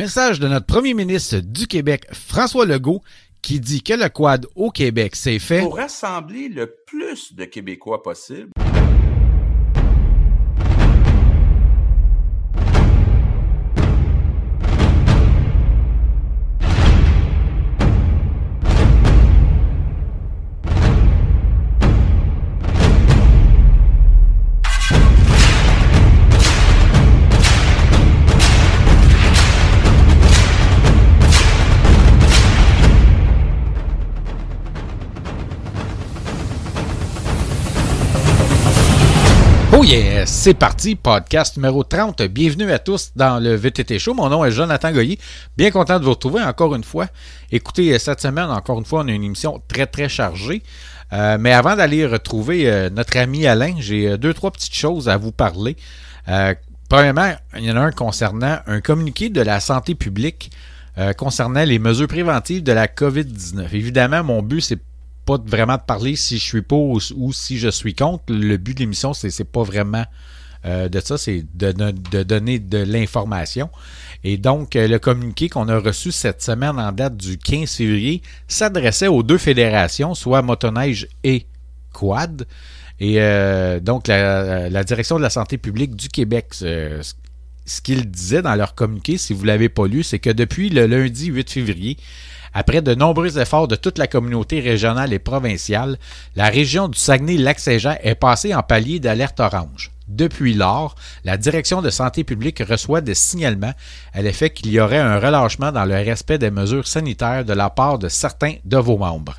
Message de notre premier ministre du Québec, François Legault, qui dit que le quad au Québec, c'est fait pour rassembler le plus de Québécois possible. Oh yeah, c'est parti, podcast numéro 30. Bienvenue à tous dans le VTT Show. Mon nom est Jonathan Goyer. Bien content de vous retrouver encore une fois. Écoutez, cette semaine, encore une fois, on a une émission très très chargée. Euh, mais avant d'aller retrouver euh, notre ami Alain, j'ai euh, deux, trois petites choses à vous parler. premièrement, il y en a un concernant un communiqué de la santé publique concernant les mesures préventives de la COVID-19. Évidemment, mon but, c'est pas vraiment de parler si je suis pour ou, si je suis contre. Le but de l'émission, c'est, c'est pas vraiment euh, de ça, c'est de, donner de l'information. Et donc, euh, le communiqué qu'on a reçu cette semaine en date du 15 février s'adressait aux deux fédérations, soit motoneige et quad. Et euh, donc, la, direction de la santé publique du Québec, ce qu'ils disaient dans leur communiqué, si vous ne l'avez pas lu, c'est que depuis le lundi 8 février, après de nombreux efforts de toute la communauté régionale et provinciale, la région du Saguenay-Lac-Saint-Jean est passée en palier d'alerte orange. Depuis lors, la direction de santé publique reçoit des signalements à l'effet qu'il y aurait un relâchement dans le respect des mesures sanitaires de la part de certains de vos membres.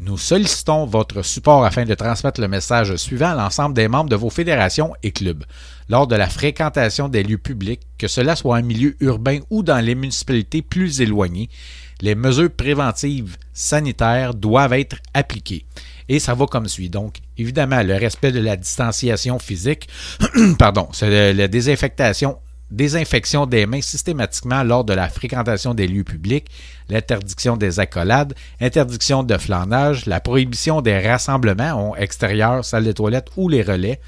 Nous sollicitons votre support afin de transmettre le message suivant à l'ensemble des membres de vos fédérations et clubs. Lors de la fréquentation des lieux publics, que cela soit en milieu urbain ou dans les municipalités plus éloignées, les mesures préventives sanitaires doivent être appliquées. Et ça va comme suit. Donc, évidemment, le respect de la distanciation physique, pardon, c'est la désinfection des mains systématiquement lors de la fréquentation des lieux publics, l'interdiction des accolades, interdiction de flanage, la prohibition des rassemblements extérieurs, salles de toilette ou les relais,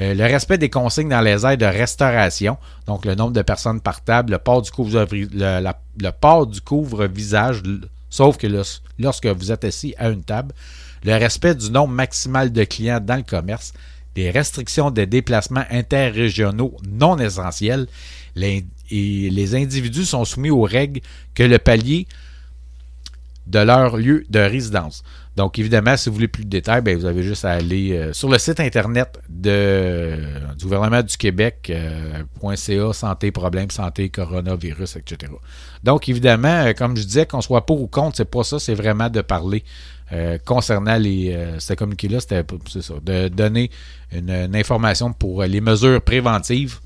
euh, le respect des consignes dans les aires de restauration, donc le nombre de personnes par table, le port du couvre-visage, sauf que lorsque vous êtes assis à une table, le respect du nombre maximal de clients dans le commerce, les restrictions des déplacements interrégionaux non essentiels, et les individus sont soumis aux règles que le palier de leur lieu de résidence. Donc, évidemment, si vous voulez plus de détails, ben, vous avez juste à aller euh, sur le site internet de, du gouvernement du Québec, euh, santé, problème, santé, coronavirus, etc. Donc, évidemment, euh, comme je disais, qu'on soit pour ou contre, c'est pas ça, c'est vraiment de parler euh, concernant les, ce communiqué-là, c'était de donner une, information pour les mesures préventives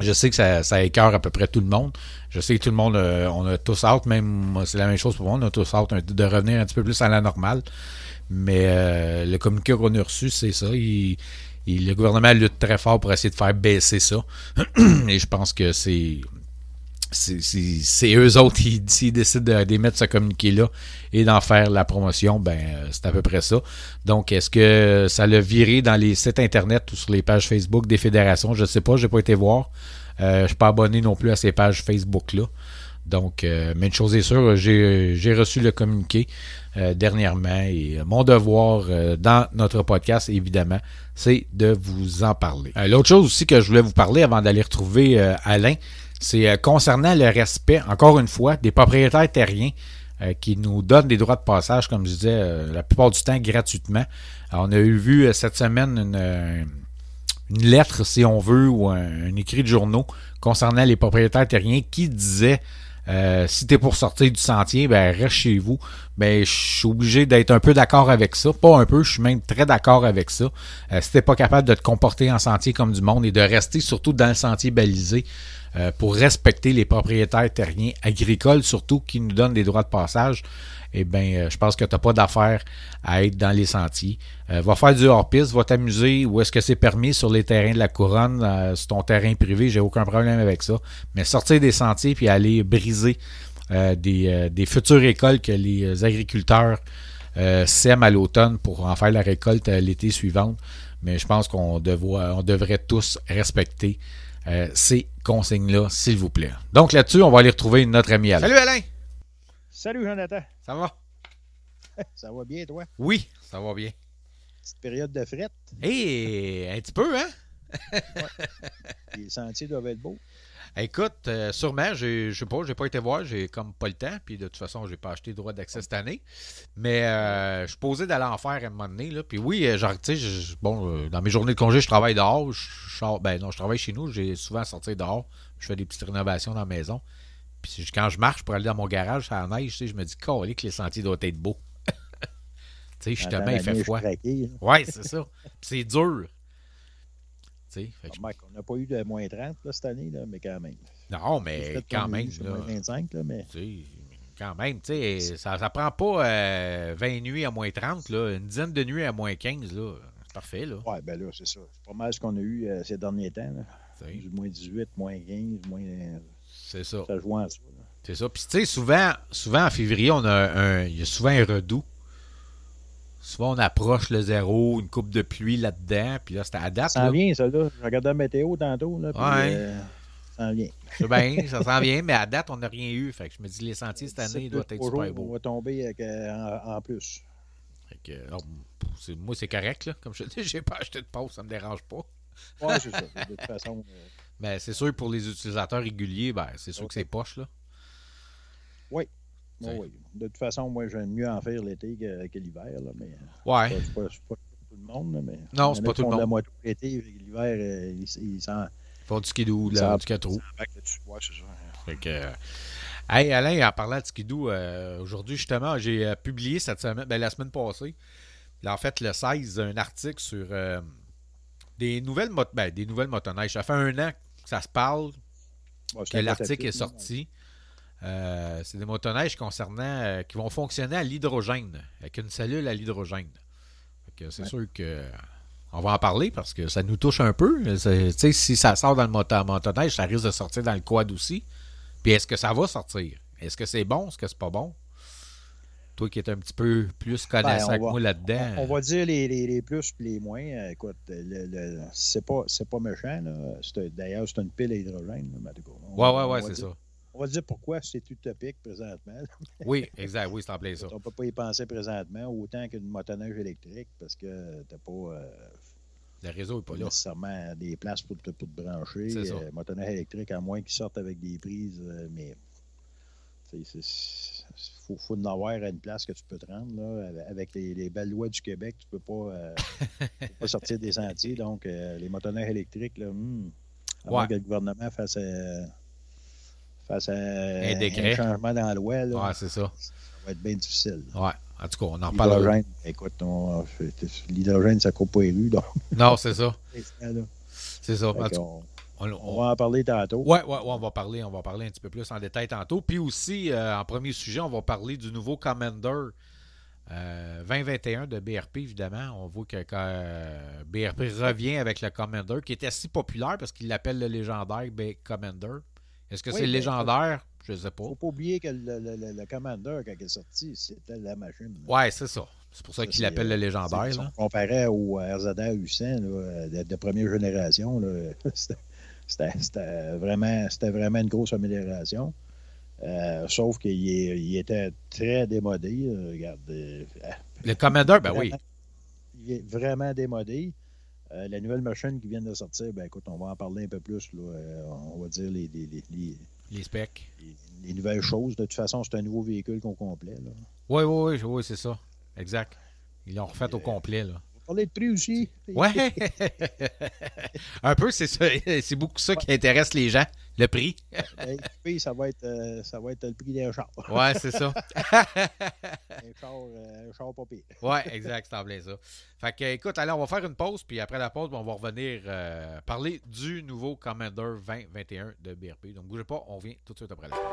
je sais que ça, ça écœure à peu près tout le monde. Je sais que tout le monde, euh, on a tous hâte, même c'est la même chose pour moi, on a tous hâte de revenir un petit peu plus à la normale. Mais euh, le communiqué qu'on a reçu, c'est ça. le gouvernement lutte très fort pour essayer de faire baisser ça. Et je pense que c'est c'est eux autres qui, décident d'émettre ce communiqué-là et d'en faire la promotion, ben euh, c'est à peu près ça. Donc, est-ce que ça l'a viré dans les sites internet ou sur les pages Facebook des fédérations? Je ne sais pas, je n'ai pas été voir. Euh, je ne suis pas abonné non plus à ces pages Facebook-là. Donc, euh, mais une chose est sûre, j'ai reçu le communiqué dernièrement et mon devoir dans notre podcast, évidemment, c'est de vous en parler. L'autre chose aussi que je voulais vous parler avant d'aller retrouver Alain, c'est euh, concernant le respect, encore une fois, des propriétaires terriens euh, qui nous donnent des droits de passage, comme je disais, euh, la plupart du temps gratuitement. on a eu vu cette semaine une, lettre, si on veut, ou un, écrit de journaux concernant les propriétaires terriens qui disait si tu es pour sortir du sentier, ben reste chez vous. Ben je suis obligé d'être un peu d'accord avec ça. Pas un peu, je suis même très d'accord avec ça. si t'es pas capable de te comporter en sentier comme du monde et de rester surtout dans le sentier balisé, euh, pour respecter les propriétaires terriens agricoles, surtout qui nous donnent des droits de passage, eh bien, euh, je pense que tu n'as pas d'affaire à être dans les sentiers. Euh, va faire du hors-piste, va t'amuser où est-ce que c'est permis sur les terrains de la couronne, sur ton terrain privé, j'ai aucun problème avec ça. Mais sortir des sentiers puis aller briser des, futures écoles que les agriculteurs sèment à l'automne pour en faire la récolte l'été suivante. Mais je pense qu'on on devrait tous respecter euh, ces consignes-là, s'il vous plaît. Donc là-dessus, on va aller retrouver notre ami Alain. Salut Alain! Salut Jonathan! Ça va? Ça va bien, toi? Oui, ça va bien. Petite période de frette. Hé, un petit peu, hein? Les sentiers doivent être beaux. Écoute, euh, sûrement, je sais pas, j'ai pas été voir, j'ai comme pas le temps, puis de toute façon, j'ai pas acheté de droit d'accès cette année. Mais euh, je suis posé d'aller en faire à un moment donné. Là. Puis oui, euh, genre, tu sais, bon, dans mes journées de congé, je travaille dehors. Je, sors- ben non, je travaille chez nous, j'ai souvent sorti dehors. Je fais des petites rénovations dans la maison. Puis quand je marche pour aller dans mon garage, ça neige, je me dis, que les sentiers doivent être beaux. tu sais, justement, il fait froid. Ouais, c'est ça. C'est dur. Fait que Remarque, on n'a pas eu de moins 30 là, cette année, là, mais quand même. Non, mais quand même. là. moins 25, là, mais quand même, tu sais, ça, prend pas euh, 20 nuits à moins 30, là. Une dizaine de nuits à moins 15, là. C'est parfait, là. ouais, ben là, c'est ça. C'est pas mal ce qu'on a eu euh, ces derniers temps. Là. Moins 18, moins 15, moins. C'est ça. Ça joue en ça. C'est ça. Puis, tu sais, souvent, souvent, en février, on a un, il y a souvent un redout. Souvent, on approche le zéro, une coupe de pluie là-dedans. Puis là, c'était à date. Ça s'en vient, ça, là. Je regardais la météo tantôt, là. puis, Ouais. euh, ça s'en vient. C'est bien, ça s'en vient, mais à date, on n'a rien eu. Fait que je me dis, les sentiers cette année C'est doivent être super beaux. On va tomber avec, euh, en, en plus. Fait que, c'est- moi, c'est correct, là. Comme je te dis, j'ai pas acheté de pause, ça me dérange pas. Ouais, c'est ça. De toute façon, euh, Mais c'est sûr, pour les utilisateurs réguliers, ben, c'est sûr que c'est poche, là. ouais, Oui. De toute façon, moi, j'aime mieux en faire l'été que, que l'hiver, là, mais Ouais. c'est pas, c'est pas tout le monde, là, mais Non, c'est pas tout le font de la monde. l'été, l'hiver, euh, ils ils s'en Faut du skidoo, Ça- là, du 4 roues. Ouais, c'est ça. Fait que, euh, hey, Alain, en parlant de skidoo, euh, aujourd'hui, justement, j'ai euh, publié cette semaine, ben, la semaine passée, là, en fait, le 16, un article sur euh, des nouvelles mot- ben, des nouvelles motoneiges. Ça fait un an que ça se parle, Ouais, que l'article est sorti. Euh, c'est des motoneiges concernant euh, qui vont fonctionner à l'hydrogène, avec une cellule à l'hydrogène. C'est Ouais. sûr que on va en parler parce que ça nous touche un peu. Si ça sort dans le moto- motoneige, ça risque de sortir dans le quad aussi. Puis est-ce que ça va sortir? Est-ce que c'est bon? Est-ce que c'est pas bon? Toi qui es un petit peu plus connaissant Ben, on que va- moi là-dedans. On va dire les, les, les plus et les moins. Euh, écoute, le, le- c'est pas, pas méchant. D'ailleurs, c'est une pile à hydrogène. on ouais, va c'est ça. On va dire pourquoi c'est utopique présentement. Oui, exact. Oui, c'est en plein ça. On peut pas y penser présentement autant qu'une motoneige électrique parce que t'as pas euh, Le réseau n'est pas là. nécessairement des places pour te, pour te brancher. C'est ça. Euh, motoneige électrique, à moins qu'ils sortent avec des prises, euh, mais il faut, faut en avoir à une place que tu peux te rendre. Là, avec les, les belles lois du Québec, tu peux pas, euh, tu peux pas sortir des sentiers. Donc, euh, les motoneiges électriques, là, hmm, Ouais. que le gouvernement fasse, euh, fasse euh, Un décret. changement dans la loi, là, Ouais, c'est ça. ça va être bien difficile. Ouais. En tout cas, on en parle. L'hydrogène, écoute, l'hydrogène, ça coupe pas les rues. Donc, Non, c'est ça. là. C'est ça. En tout- on- on on- va en parler tantôt. Ouais, ouais, ouais, on va parler, on va parler un petit peu plus en détail tantôt. Puis aussi, euh, en premier sujet, on va parler du nouveau Commander euh, 2021 de BRP, évidemment. On voit que quand, euh, BRP revient avec le Commander, qui était si populaire parce qu'il l'appelle le légendaire B Commander. Est-ce que Oui, c'est le ben, légendaire? Je ne sais pas. faut pas oublier que le, le- le- le Commander, quand il est sorti, c'était la machine. Ouais, c'est ça. C'est pour ça, qu'il l'appelle le euh, légendaire. si on comparait au RZA 800 là, de, de première génération, c'était- vraiment, vraiment une grosse amélioration. Euh, sauf qu'il il était très démodé. là. Regarde, euh, Le Commander, ben oui. Il est vraiment démodé. Euh, la nouvelle machine qui vient de sortir, ben écoute, on va en parler un peu plus. Là. Euh, on va dire les, les- les- les- Les specs. les- les nouvelles choses. De toute façon, c'est un nouveau véhicule qu'on complet. Là. Oui, oui, oui, oui, c'est ça. Exact. Ils l'ont refait au complet, là. On va parler de prix aussi. Ouais! un peu, c'est ça. C'est beaucoup ça qui intéresse les gens, le prix. Ben, le prix, ça va être, euh, ça va être le prix d'un char. Ouais, c'est ça. un char, euh, un char pas pire. ouais, exact, c'est en plein ça. Fait que, écoute, allez, on va faire une pause, puis après la pause, on va revenir euh, parler du nouveau Commander 2021 de BRP. Donc, bougez pas, on vient tout de suite après la pause.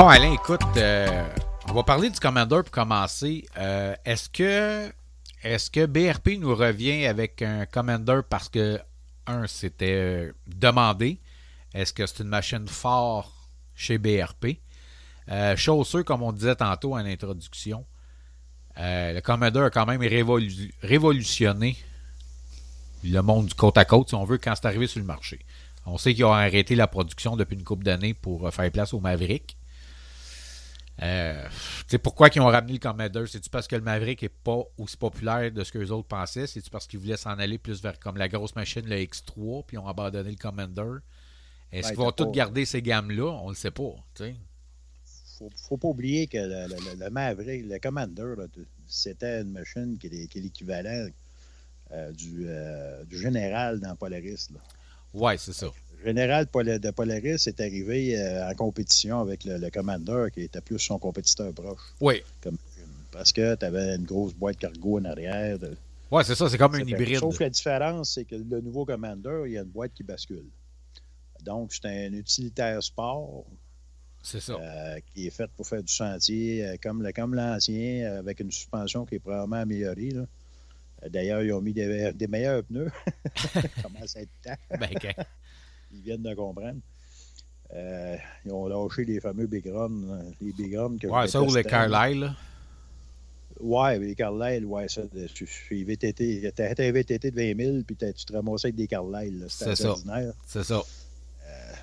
Bon, Alain, écoute, euh, on va parler du Commander pour commencer. Euh, est-ce que est-ce que BRP nous revient avec un Commander parce que, un, c'était euh, demandé? Est-ce que c'est une machine fort chez BRP? Euh, chausseux, comme on disait tantôt en introduction, le Commander a quand même révolu- révolutionné le monde du côte à côte, si on veut, quand c'est arrivé sur le marché. On sait qu'ils ont arrêté la production depuis une couple d'années pour faire place au Maverick. Euh, pourquoi ils ont ramené le Commander? C'est-tu parce que le Maverick n'est pas aussi populaire de ce que les autres pensaient? C'est-tu parce qu'ils voulaient s'en aller plus vers comme la grosse machine, le X3, puis ils ont abandonné le Commander? Est-ce Ouais, qu'ils vont tous pas- garder ces gammes-là? On ne le sait pas. sais. faut, faut pas oublier que le, le- le- le Maverick, le Commander, c'était une machine qui est, qui est l'équivalent euh, du, euh, du général dans Polaris. Ouais, c'est ça. Le général de Polaris est arrivé euh, en compétition avec le, le Commander, qui était plus son compétiteur proche. Oui. Comme, parce que tu avais une grosse boîte cargo en arrière. de- Ouais, c'est ça. C'est comme un C'était- hybride. Sauf la différence, c'est que le nouveau Commander, il y a une boîte qui bascule. Donc, c'est un utilitaire sport C'est ça. euh, qui est fait pour faire du sentier, euh, comme, le- comme l'ancien, avec une suspension qui est probablement améliorée. D'ailleurs, ils ont mis des, des meilleurs pneus. commence à être temps? Ben, Ils viennent de comprendre. Euh, ils ont lâché les fameux Big Run. euh, Les Big que ouais, ça ou le détestais. Carlisle. là. Ouais, les Carlisle, ouais, ça. Tu tu- VTT, un VTT de 20 000, puis tu te ramassais avec des Carlisle. C'est C'était ça. C'est ça.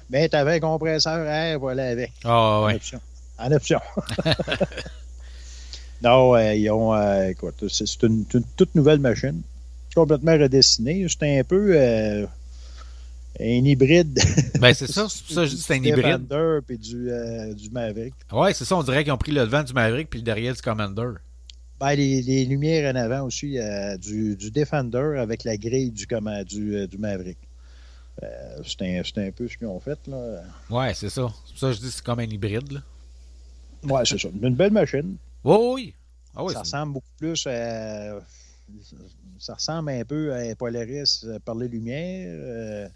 Mais t'avais un compresseur air, voilà, avec. Ah, En ouais. option. En option. non, euh, ils ont. euh, écoute, c'est une, une toute nouvelle machine. Complètement redessinée. C'est un peu euh, un hybride. Ben, c'est ça. C'est pour ça que je dis que c'est un du hybride. Defender puis du, euh, du Maverick. Ouais, c'est ça. On dirait qu'ils ont pris le devant du Maverick puis le derrière du Commander. Ben, les, les lumières en avant aussi, euh, du, du Defender avec la grille du, comma- du, euh, du Maverick. C'est un, un peu ce qu'ils ont fait. Là. Ouais, c'est ça. C'est pour ça que je dis que c'est comme un hybride. Là. Ouais, c'est ça. Une belle machine. Oui, oui. Ah oui, ça ressemble beaucoup plus à. Ça ressemble un peu à un Polaris par les lumières.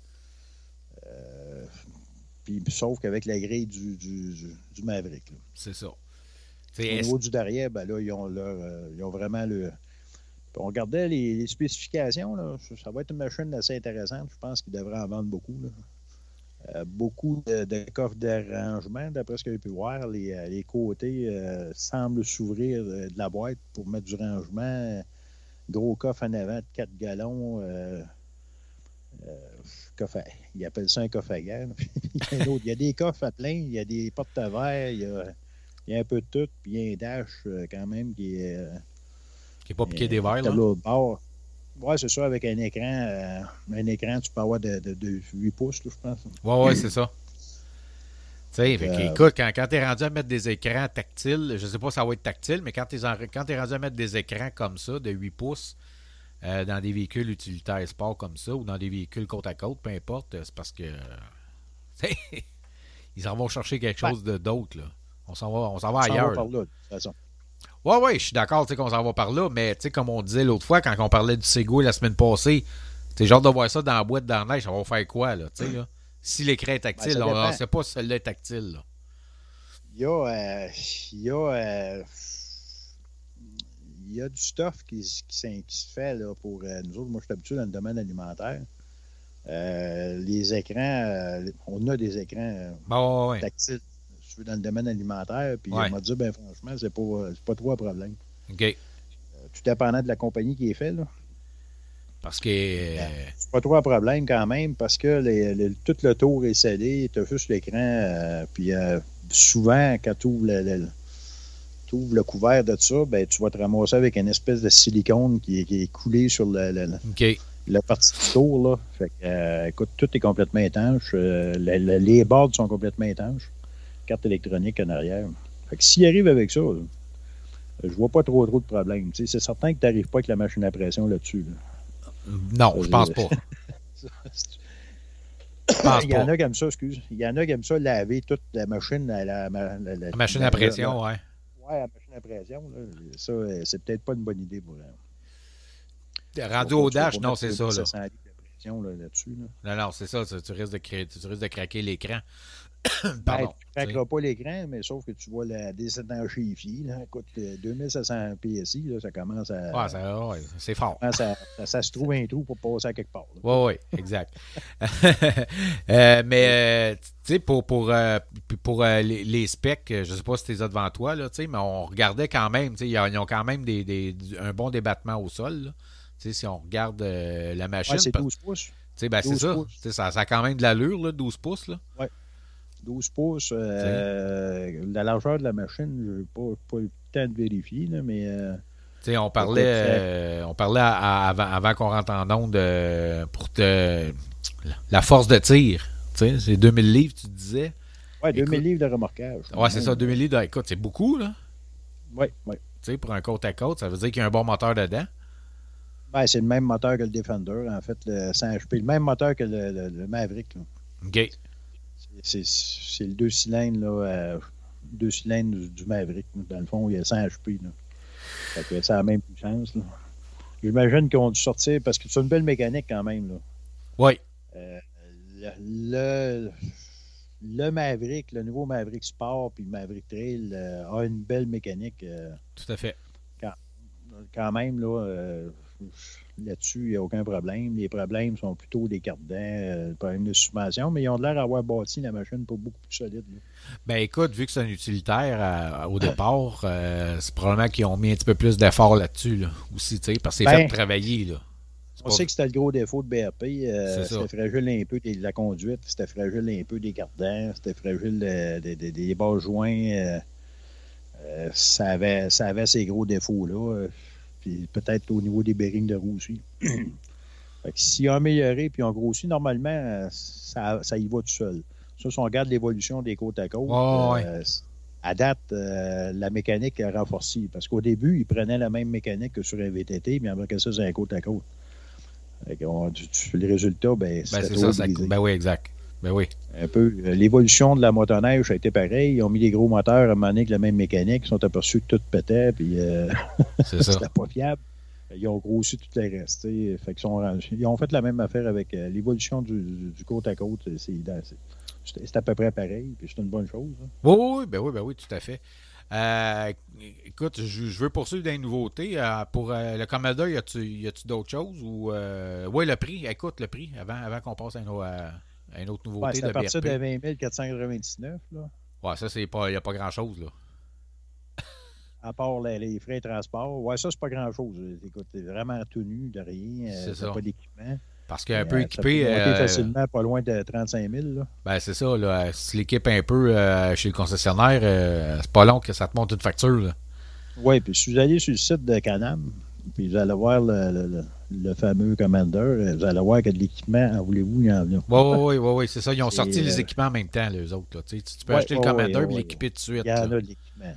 Euh, puis, sauf qu'avec la grille du, du, du- du Maverick. c'est ça. Au niveau du derrière, ben là, ils ont, leur, euh, ils ont vraiment le. Puis on regardait les, les spécifications. Là, ça, ça va être une machine assez intéressante. Je pense qu'ils devraient en vendre beaucoup. là. Euh, beaucoup de, de coffres d'arrangement, d'après ce que j'ai pu voir. Les, les côtés euh, semblent s'ouvrir de, de la boîte pour mettre du rangement. Gros coffre en avant de 4 gallons. Euh, euh, coffre à- ils appellent ça un coffre à guerre. il, y a des coffres à plein, il y a des portes à verre, il y a, il y a un peu de tout, puis il y a un dash euh, quand même qui est. euh, qui n'est pas piqué des un verres. Là. bord. Ouais, c'est ça, avec un écran. euh, un écran, tu peux avoir de, de, de 8 pouces, là, je pense. Ouais, ouais, c'est ça. Tu sais, Euh, écoute, quand, quand tu es rendu à mettre des écrans tactiles, je sais pas si ça va être tactile, mais quand tu es, rendu à mettre des écrans comme ça, de 8 pouces, euh, dans des véhicules utilitaires sport comme ça, ou dans des véhicules côte à côte, peu importe, c'est parce que. tu sais, ils en vont chercher quelque chose de d'autre, là. On s'en va, on s'en va On s'en va ailleurs. par là. de toute façon. Ouais, ouais, je suis d'accord, tu sais, qu'on s'en va par là, mais tu sais, comme on disait l'autre fois, quand on parlait du Segway la semaine passée, c'est genre de voir ça dans la boîte dans la neige, ça va faire quoi, là, tu sais, là? Si l'écran est tactile, Ben, on ne sait pas si celui-là est tactile, là. Il y a. euh, il y a. euh, il y a du stuff qui, qui, se fait là, pour euh, nous autres. Moi, je suis habitué dans le domaine alimentaire. Euh, les écrans, euh, on a des écrans Bon, ouais, ouais. tactiles je suis dans le domaine alimentaire. Puis Ouais. on m'a dit, ben franchement, c'est pas, pas trop un problème. OK. Tout dépendant de la compagnie qui est fait, là. Parce que. euh, C'est pas trop un problème quand même parce que les- les- tout le tour est scellé, tu as juste l'écran. euh, puis euh, souvent, quand tu ouvres le, le- le couvert de ça, ben, tu vas te ramasser avec une espèce de silicone qui est, qui est coulé sur le, le- la partie du tour. Là. Fait que, euh, écoute, tout est complètement étanche. euh, le- le- les bords sont complètement étanches. Carte électronique en arrière. Fait que s'il arrive avec ça, là, je vois pas trop trop de problèmes. C'est certain que tu n'arrives pas avec la machine à pression là-dessus. là. Non, je pense pas. Il y en a comme ça, excuse. Il y en a qui aiment ça laver toute la machine à la, la- la- la- La machine à pression, ouais. Ouais, la machine à pression. là, ça, euh, c'est peut-être pas une bonne idée pour. euh, Rendu pour- au dash, non, c'est ça, là. 700 litres de pression là, là. Non, non, c'est ça. tu, risques de tu risques de craquer l'écran. Pardon. Ben, tu ne craqueras pas l'écran, mais sauf que tu vois la. Là, écoute, euh, 2700 PSI, là, ça commence à. Ouais, ça- ouais, c'est fort. ça, ça se trouve un trou pour passer à quelque part. Oui, oui, exact. Euh, mais, euh, tu sais, pour, pour, euh, pour les, les specs, je ne sais pas si tu devant toi, là, mais on regardait quand même, tu sais, ils ont quand même des, des- un bon débattement au sol. là. Tu sais, si on regarde la machine, Ouais, c'est pa- 12 pouces. ben, c'est 12 ça. ça. Ça a quand même de l'allure, là, 12 pouces. Là. 12 pouces. euh, la largeur de la machine, je n'ai pas, pas eu le temps de vérifier, là, mais euh, on parlait, euh, on parlait à- à- avant, avant qu'on rentre en onde euh, pour te, la force de tir. C'est 2000 livres, tu disais. ouais, 2000 Écoute- livres de remorquage. Ouais, c'est ça, 2000 livres. de- Écoute, c'est beaucoup, là. Oui, oui. Tu sais, pour un côte à côte, ça veut dire qu'il y a un bon moteur dedans. Ben, c'est le même moteur que le Defender, en fait, le 100 HP. Le même moteur que le, le- le Maverick. là. OK. C'est c'est le deux cylindres, là, euh, deux cylindres du, du Maverick. Dans le fond, il y a 100 HP. Là. Fait que c'est la même puissance. là. J'imagine qu'ils ont dû sortir parce que c'est une belle mécanique quand même. Là. Oui. Euh, le, le, Maverick, le nouveau Maverick Sport puis le Maverick Trail euh, a une belle mécanique euh, Tout à fait. quand même. Là, euh, là-dessus, il n'y a aucun problème. Les problèmes sont plutôt des cartes dents, euh, problème de suspension, mais ils ont l'air d'avoir bâti la machine pour beaucoup plus solide. là. Ben écoute, vu que c'est un utilitaire à- au départ, euh, c'est probablement qu'ils ont mis un petit peu plus d'effort là-dessus là, aussi, tu sais, parce que c'est Ben, fait travailler. Là. On pas- sait que c'était le gros défaut de BRP. euh, c'était fragile un peu de la conduite, c'était fragile un peu des cartes dents, c'était fragile euh, des, des- des bas joints. euh, euh, ça, avait, ça avait ces gros défauts-là. Puis peut-être au niveau des bearings de roue aussi. fait que s'ils ont amélioré puis ont grossi, normalement, ça, ça y va tout seul. Ça, si on regarde l'évolution des côtes à côte, Ouais, euh, à date, euh, la mécanique a renforcé. Parce qu'au début, ils prenaient la même mécanique que sur un VTT, mais après ça, c'est un côte à côte. Fait qu'on- tu- tu- le résultat, ben, Ben c'est ça, ça ben oui, exact. Ben oui. Un peu. L'évolution de la motoneige a été pareil. Ils ont mis des gros moteurs à un moment donné avec la même mécanique. Ils sont aperçus que tout pétait, puis euh, C'est ça. c'était pas fiable. Ils ont grossi tout le reste. tu sais. Fait sont rendus- Ils ont fait la même affaire avec euh, l'évolution du, du- côte à côte. C'est à peu près pareil, puis c'est une bonne chose. hein. Oui, oui, ben oui, ben oui, tout à fait. Euh, écoute, je, je veux poursuivre des nouveautés. Euh, pour euh, le Commodore, y a-tu d'autres choses ou oui le prix. Écoute le prix avant, avant qu'on passe à une autre Ouais, nouveauté c'est à de partir BRP. de 20 499, là, Ouais, ça c'est pas, y a pas grand chose là. à part les, les frais de transport. Ouais, ça, c'est pas grand-chose. Écoute, t'es vraiment tout nu de rien. euh, C'est ça. pas d'équipement. Parce qu'un Euh, peu ça équipé, peut monter euh, facilement pas loin de 35 000. Là. ben c'est ça. Là, si l'équipe un peu euh, chez le concessionnaire, euh, c'est pas long que ça te monte une facture. Là. Oui, puis si vous allez sur le site de Canam, puis vous allez voir le, le- le- le fameux Commander, vous allez voir qu'il y a de l'équipement, en voulez-vous, il y en a. Oui, oui, oui, oui, c'est ça. Ils ont sorti les euh, équipements en même temps, les autres. Là. Tu, sais, tu- tu peux Ouais, acheter le Commander et ouais, l'équiper tout de suite. Il y en là. a de l'équipement.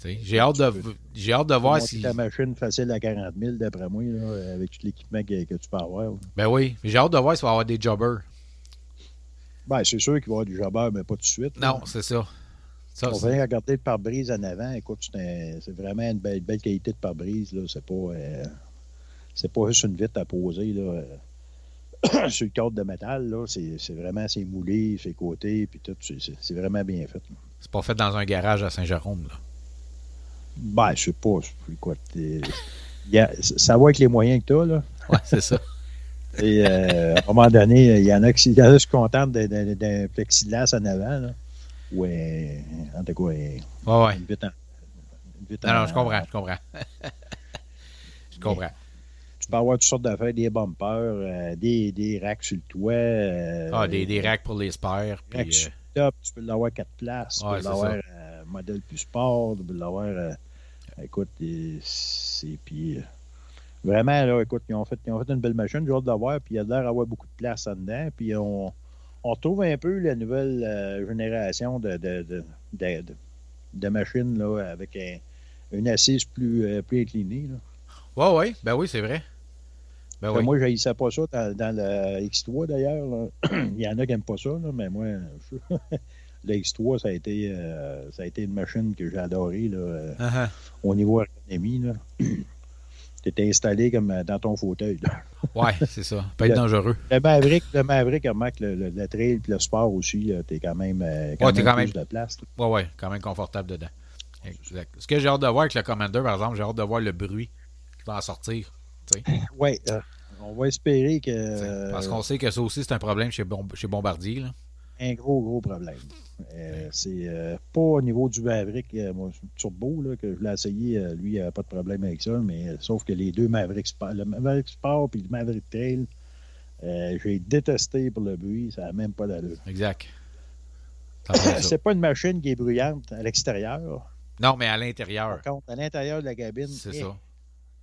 Tu sais, J'ai hâte, de, peux- j'ai hâte de voir si. ta machine facile à 40 000, d'après moi, là, avec tout l'équipement que, que tu peux avoir. là. Ben oui, j'ai hâte de voir s'il va y avoir des jobbers. Ben, c'est sûr qu'il va y avoir du jobber, mais pas tout de suite. Non, c'est ça. Ça, On va regarder le pare-brise en avant. Écoute, c'est vraiment une belle, belle qualité de pare-brise. C'est pas, euh, c'est pas juste une vitre à poser là, euh, sur le cadre de métal. là. C'est vraiment c'est moulé, c'est côté, puis tout. C'est- vraiment bien fait. c'est pas fait dans un garage à Saint-Jérôme. là. Ben, je sais pas. Écoute, euh, il y a- ça va avec les moyens que tu as. Là. Ouais, c'est ça. Et, euh, à un moment donné, il y en a qui se contentent d'un- plexiglas en avant. Là. Ou un- en tout cas, Ouais, ouais. une vitre en. une Non, non, je comprends, je comprends. je comprends. Tu peux avoir toutes sortes d'affaires, des bumpers, euh, des, des racks sur le toit. euh, Ah, des, des racks pour les spares. Puis, euh, top, tu peux l'avoir quatre places. Tu peux l'avoir modèle plus sport, tu peux l'avoir. écoute, c'est. Puis. vraiment, là, écoute, ils ont, fait, ils ont fait une belle machine, j'ai hâte de voir, puis il y a l'air d'avoir beaucoup de place en dedans. Puis on, on retrouve un peu la nouvelle euh, génération de, de, de, de, machines là, avec un- une assise plus, euh, plus inclinée. Là. Ouais, ouais. Ben oui, c'est vrai. Ben oui. Moi, je haïssais pas ça dans, dans le X3 d'ailleurs. Il y en a qui n'aiment pas ça, là, mais moi, je- le X3, ça a, été, euh, ça a été une machine que j'ai adorée euh, Uh-huh. au niveau ergonomie. Tu es installé comme euh, dans ton fauteuil. Ouais, c'est ça. Peut être Le- dangereux. Le Maverick, le Maverick, remarque, le, le, le trail et le sport aussi, tu es quand même, euh, quand Ouais, quand même- de place. là. Ouais, ouais, quand même confortable dedans. Exact. Ce que j'ai hâte de voir avec le Commander, par exemple, j'ai hâte de voir le bruit qui va en sortir. Ouais, euh, on va espérer que. Parce qu'on sait que ça aussi, c'est un problème chez, chez Bombardier. Là. Un gros, gros problème. Euh, c'est euh, pas au niveau du Maverick euh, moi, Turbo, là, que je l'ai essayé, euh, lui, il n'avait pas de problème avec ça, mais sauf que les deux Maverick Sport, le Maverick Sport et le Maverick Trail, j'ai détesté pour le bruit, ça n'a même pas d'allure. Exact. C'est pas une machine qui est bruyante à l'extérieur. Non, mais à l'intérieur. Par contre, à l'intérieur de la cabine, C'est eh, ça.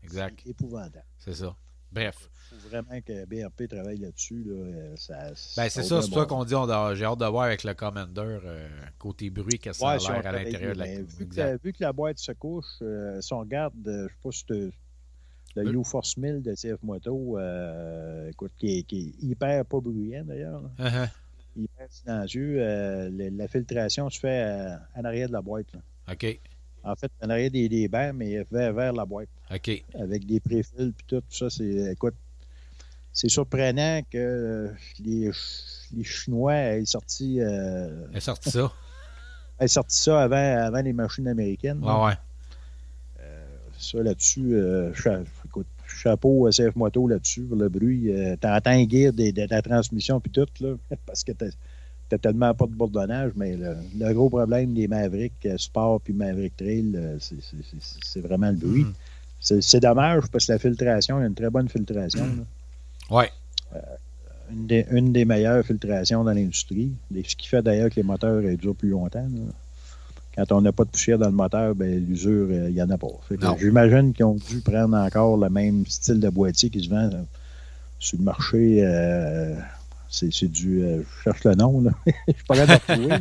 Exact. c'est épouvantable. C'est ça. Bref. Il faut vraiment que BRP travaille là-dessus. Là, euh, ça, Ben, c'est ça, c'est bon ça qu'on dit. J'ai hâte de voir avec le Commander, euh, côté bruit, qu'est-ce que ça a l'air à l'intérieur de la. Vu que, Exact. la, vu que la boîte se couche, euh, si on regarde, euh, je sais pas si tu- le Euh. U-Force 1000 de CF Moto, euh, écoute, qui est, qui est hyper pas bruyant d'ailleurs, là, Uh-huh. hyper silencieux, le- la filtration se fait en arrière de la boîte. là. OK. En fait, en arrière des, des bancs, mais vers, vers la boîte, OK. avec des préfils puis tout, ça, c'est, écoute, c'est surprenant que euh, les, les Chinois aient sorti, euh, Elle a sorti ça. aient sorti ça avant, avant les machines américaines. là. Ouais, ouais. Ça, là-dessus, euh, cha- écoute, chapeau à CF Moto là-dessus pour le bruit. Euh, T'entends des- de, la transmission puis tout, là, parce que t'as tellement pas de bourdonnage, mais le, le gros problème des Maverick euh, Sport puis Maverick Trail, euh, c'est- vraiment le bruit. Mhm. C'est dommage parce que la filtration, il y a une très bonne filtration. Ouais. Une, des, une des meilleures filtrations dans l'industrie. Ce qui fait d'ailleurs que les moteurs euh, durent plus longtemps. là. Quand on n'a pas de poussière dans le moteur, ben, l'usure, euh, il n'y en a pas. J'imagine qu'ils ont dû prendre encore le même style de boîtier qui se vend euh, sur le marché. euh, c'est du. euh, je cherche le nom, là. je suis pas de là.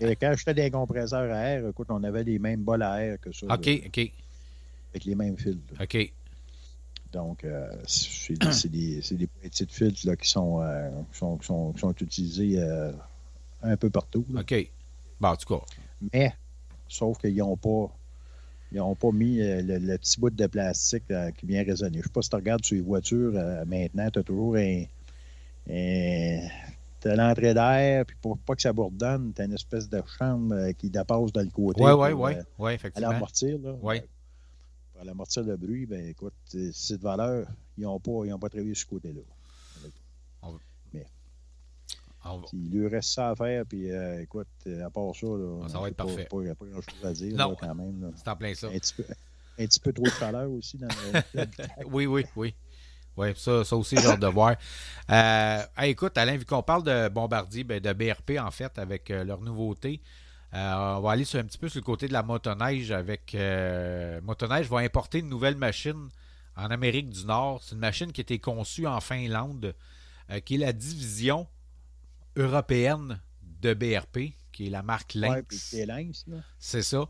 Et quand j'étais des compresseurs à air, écoute, on avait les mêmes bols à air que ça. là, OK, OK, avec les mêmes fils. là. OK. Donc, euh, c'est des, des, petits filtres là, qui, sont, euh, qui, sont, qui, sont, qui sont utilisés un peu partout. là. OK. Bon, en tout cas. Mais, sauf qu'ils n'ont pas. Ils n'ont pas mis le, le petit bout de plastique qui vient résonner. Je ne sais pas si tu regardes sur les voitures maintenant, tu as toujours un. Un T'as l'entrée d'air, puis pour pas que ça bourdonne, t'as une espèce de chambre euh, qui dépasse dans le côté. Ouais, pour, ouais, euh, ouais. Ouais, à effectivement. l'amortir. Là. Ouais. Pour l'amortir le bruit, ben écoute, c'est de valeur. Ils n'ont pas, ils ont pas travaillé ce côté-là. On va- Il lui reste ça à faire, puis euh, écoute, euh, à part ça, là, ça va être pas, parfait. pas, pas grand-chose à dire Non. là, quand même. C'est en plein ça. Un, petit peu, un petit peu trop de chaleur aussi dans le. Oui, oui, oui. Oui, ça, ça aussi, j'ai hâte de voir. Euh, écoute, Alain, vu qu'on parle de Bombardier, ben, de BRP, en fait, avec euh, leur nouveauté, euh, on va aller sur un petit peu sur le côté de la motoneige avec Motoneige va importer une nouvelle machine en Amérique du Nord. C'est une machine qui a été conçue en Finlande, qui est la division européenne de BRP, qui est la marque Lynx. ouais, c'est Lynx, là. C'est ça.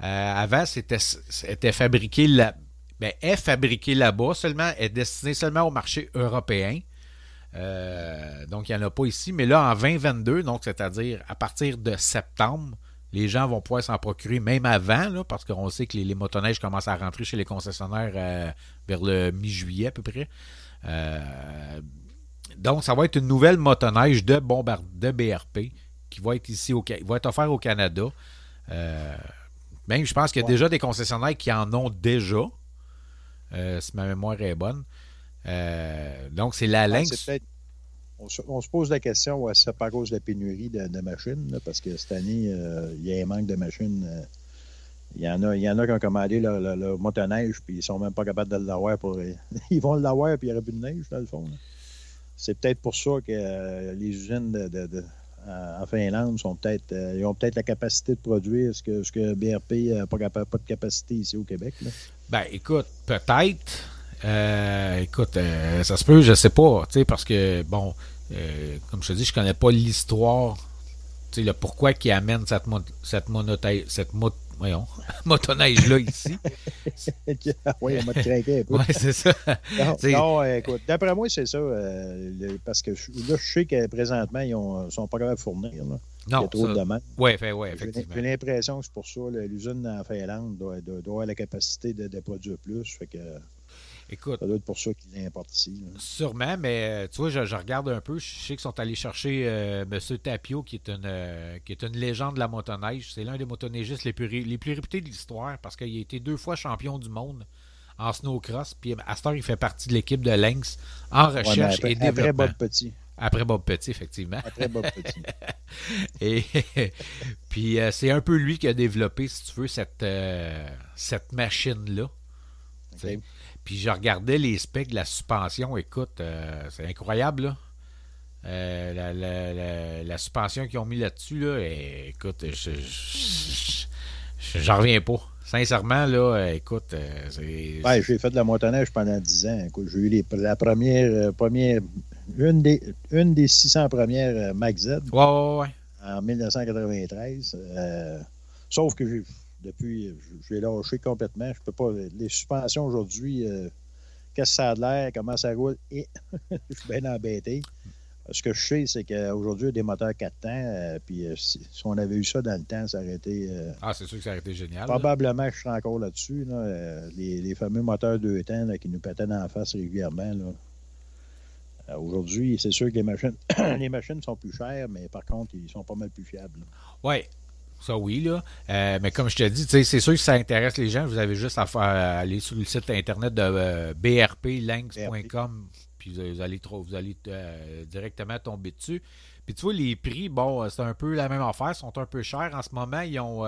Avant, c'était, c'était fabriqué là, ben, est fabriqué là-bas, seulement est destiné seulement au marché européen. Euh, donc, il n'y en a pas ici. Mais là, en 2022, donc c'est-à-dire à partir de septembre, les gens vont pouvoir s'en procurer même avant, là, parce qu'on sait que les, les motoneiges commencent à rentrer chez les concessionnaires euh, vers le mi-juillet à peu près. Euh, donc, ça va être une nouvelle motoneige de, Bombard de BRP qui va être ici au, va être offert au Canada. Même, je pense qu'il y a Ouais. déjà des concessionnaires qui en ont déjà, si ma mémoire est bonne. Euh, donc, c'est la Ouais, Lynx. on, se, on se pose la question, ouais, c'est pas à cause de la pénurie de, de machines, là, parce que cette année, euh, il y a un manque de machines. euh, il y, en a, y en a qui ont commandé leur, leur- leur motoneige, puis ils sont même pas capables de l'avoir. pour Ils vont l'avoir, puis il n'y aurait plus de neige, dans le fond. C'est peut-être pour ça que euh, les usines de- en en Finlande sont peut-être, euh, ils ont peut-être la capacité de produire ce que, ce que BRP n'a pas, capa- pas de capacité ici au Québec. là. Ben, écoute, peut-être. Euh, écoute, euh, ça se peut, je sais pas, parce que, bon, euh, comme je te dis, je connais pas l'histoire, tu sais, le pourquoi qui amène cette, mo cette monoteille, cette voyons, motoneige-là ici. oui, on m'a craqué un peu. Ouais, c'est ça. Non, non, euh, écoute, d'après moi, c'est ça. euh, le- parce que là, je sais que présentement, ils ne sont pas capables de fournir. Là. il y Non, a trop ça- de demandes. ouais, fait, ouais, J'ai effectivement. j'ai l'impression que c'est pour ça. là, L'usine en Finlande doit, doit- doit avoir la capacité de, de produire plus. Fait que Écoute, Ça doit être pour ça qu'il l'importe ici. là. Sûrement, mais euh, tu vois, je, je regarde un peu. Je sais qu'ils sont allés chercher euh, M. Tapio, qui est, une, euh, qui est une légende de la motoneige. C'est l'un des motoneigistes les plus, ré- les plus réputés de l'histoire parce qu'il a été deux fois champion du monde en snowcross. Puis à cette heure, il fait partie de l'équipe de Lynx en Ouais, recherche après, et après développement. Bob Petit. Après Bob Petit, effectivement. Après Bob Petit. Et puis euh, c'est un peu lui qui a développé, si tu veux, cette, cette machine-là. Puis je regardais les specs de la suspension. Écoute, euh, c'est incroyable, là. Euh, la, la- la- la suspension qu'ils ont mis là-dessus, là, écoute, je, je- je- j'en reviens pas. Sincèrement, là, écoute, euh, c'est. Ouais, j'ai fait de la motoneige pendant 10 ans. Écoute, J'ai eu les- la première, euh, première une, des, une des 600 premières Mac Z Ouais, ouais, ouais. en 1993. euh, sauf que j'ai- depuis, j'ai lâché complètement. Je peux pas. Les suspensions aujourd'hui, euh, qu'est-ce que ça a de l'air, comment ça roule, et je suis bien embêté. Ce que je sais, c'est qu'aujourd'hui, il y a des moteurs 4 temps, euh, puis euh, si, si on avait eu ça dans le temps, ça aurait été. euh, Ah, c'est sûr que ça aurait été génial. là. Probablement que je serai encore là-dessus. là. Euh, les, les fameux moteurs deux temps là, qui nous pétaient dans la face régulièrement. là. Euh, Aujourd'hui, c'est sûr que les machines, les machines sont plus chères, mais par contre, ils sont pas mal plus fiables. là. Oui, ça oui, là. Euh, mais comme je te dis, c'est sûr que ça intéresse les gens. Vous avez juste à faire aller sur le site internet de euh, brplinks.com, puis vous, allez, vous allez euh, directement tomber dessus. Puis tu vois, les prix, bon, euh, c'est un peu la même affaire, sont un peu chers. En ce moment, ils ont,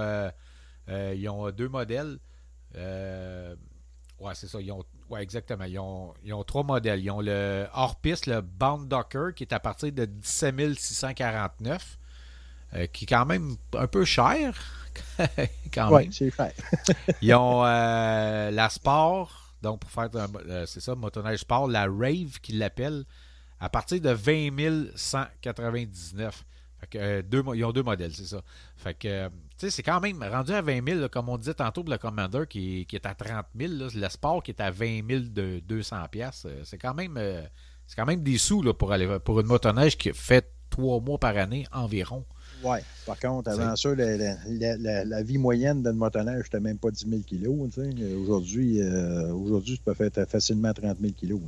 ils ont deux modèles. Ouais, c'est ça. Ils ont, ouais, exactement. Ils ont, ils ont trois modèles. Ils ont le hors-piste, le Bound Docker, qui est à partir de 17 649 euh, qui est quand même un peu cher. quand Oui, c'est cher. Ils ont euh, la Sport, donc pour faire, euh, c'est ça, motoneige Sport, la Rave qu'ils l'appellent, à partir de 20 199. Fait que, deux, ils ont deux modèles, c'est ça. Fait que, tu sais, c'est quand même rendu à 20 000, là, comme on disait tantôt pour le Commander qui, qui est à 30 000. là, le Sport qui est à 20 000 de 200 pièces. C'est quand même, c'est quand même des sous là, pour aller pour une motoneige qui fait trois mois par année environ. Oui. Par contre, avant ça, la, la- la- la- la vie moyenne d'une motoneige, c'était même pas 10 000 kilos. Aujourd'hui, euh, aujourd'hui, tu peux faire facilement 30 000 kilos. que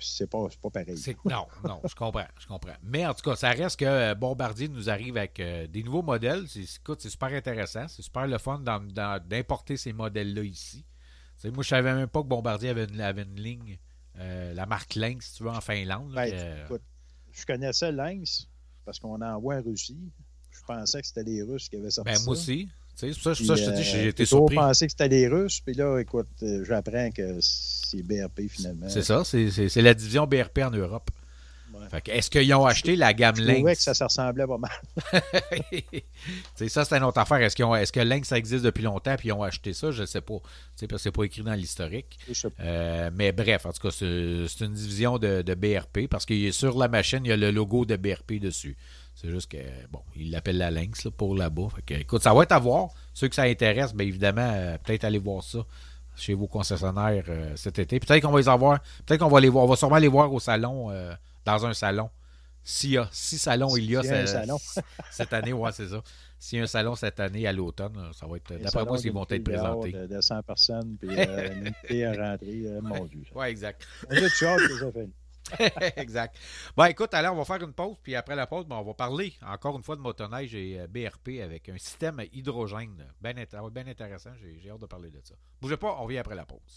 C'est pas, pas pareil. Non, non, je comprends, je comprends. Mais en tout cas, ça reste que euh, Bombardier nous arrive avec euh, des nouveaux modèles. C'est, écoute, c'est super intéressant. C'est super le fun d'importer ces modèles-là ici. Moi, je savais même pas que Bombardier avait une, avait une ligne, euh, la marque Lynx, si tu veux, en Finlande. Ben, écoute, je connaissais Lynx parce qu'on envoie en Russie. Je pensais que c'était les Russes qui avaient sorti ben, ça. moi aussi. C'est pour ça, Puis, ça, je te dis, euh, j'ai été toujours surpris. pensé que c'était les Russes. Puis là, écoute, euh, j'apprends que c'est BRP finalement. C'est ça, c'est la division BRP en Europe. Ouais. Que, est-ce qu'ils ont acheté la gamme Je trouvais Lynx? que ça se ressemblait pas mal. Ça, c'est une autre affaire. Est-ce, est-ce que Lynx ça existe depuis longtemps puis ils ont acheté ça? Je ne sais pas. Parce que c'est pas écrit dans l'historique. Je. Euh, mais bref, en tout cas, c'est, une division de, de BRP parce qu'il est sur la machine, il y a le logo de BRP dessus. C'est juste que, bon, il l'appelle la Lynx là, pour là-bas. Que, écoute, ça va être à voir. Ceux que ça intéresse, bien évidemment, euh, peut-être aller voir ça chez vos concessionnaires euh, cet été. Peut-être qu'on va les avoir. Peut-être qu'on va les voir. On va sûrement les voir au salon, dans un salon. S'il y a six salons, il y a, salon. cette année, ouais, c'est ça. S'il y a un salon cette année à l'automne, là, ça va être. D'après moi, ils vont être présentés. De, de 100 personnes, puis euh, une à rentrer. euh, mon Dieu. Ouais, exact. A tu ça fait. exact. Bon, écoute, alors, on va faire une pause, puis après la pause, ben, on va parler encore une fois de motoneige et euh, BRP avec un système à hydrogène. Ben, bien intéressant, j'ai j'ai hâte de parler de ça. Bougez pas, on revient après la pause.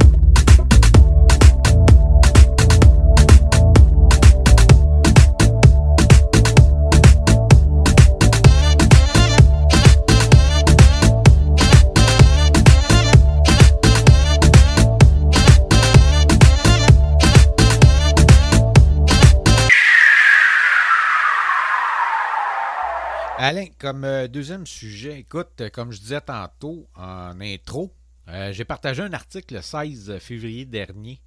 Alain, comme euh, deuxième sujet, écoute, euh, comme je disais tantôt en intro, euh, j'ai partagé un article le 16 février dernier.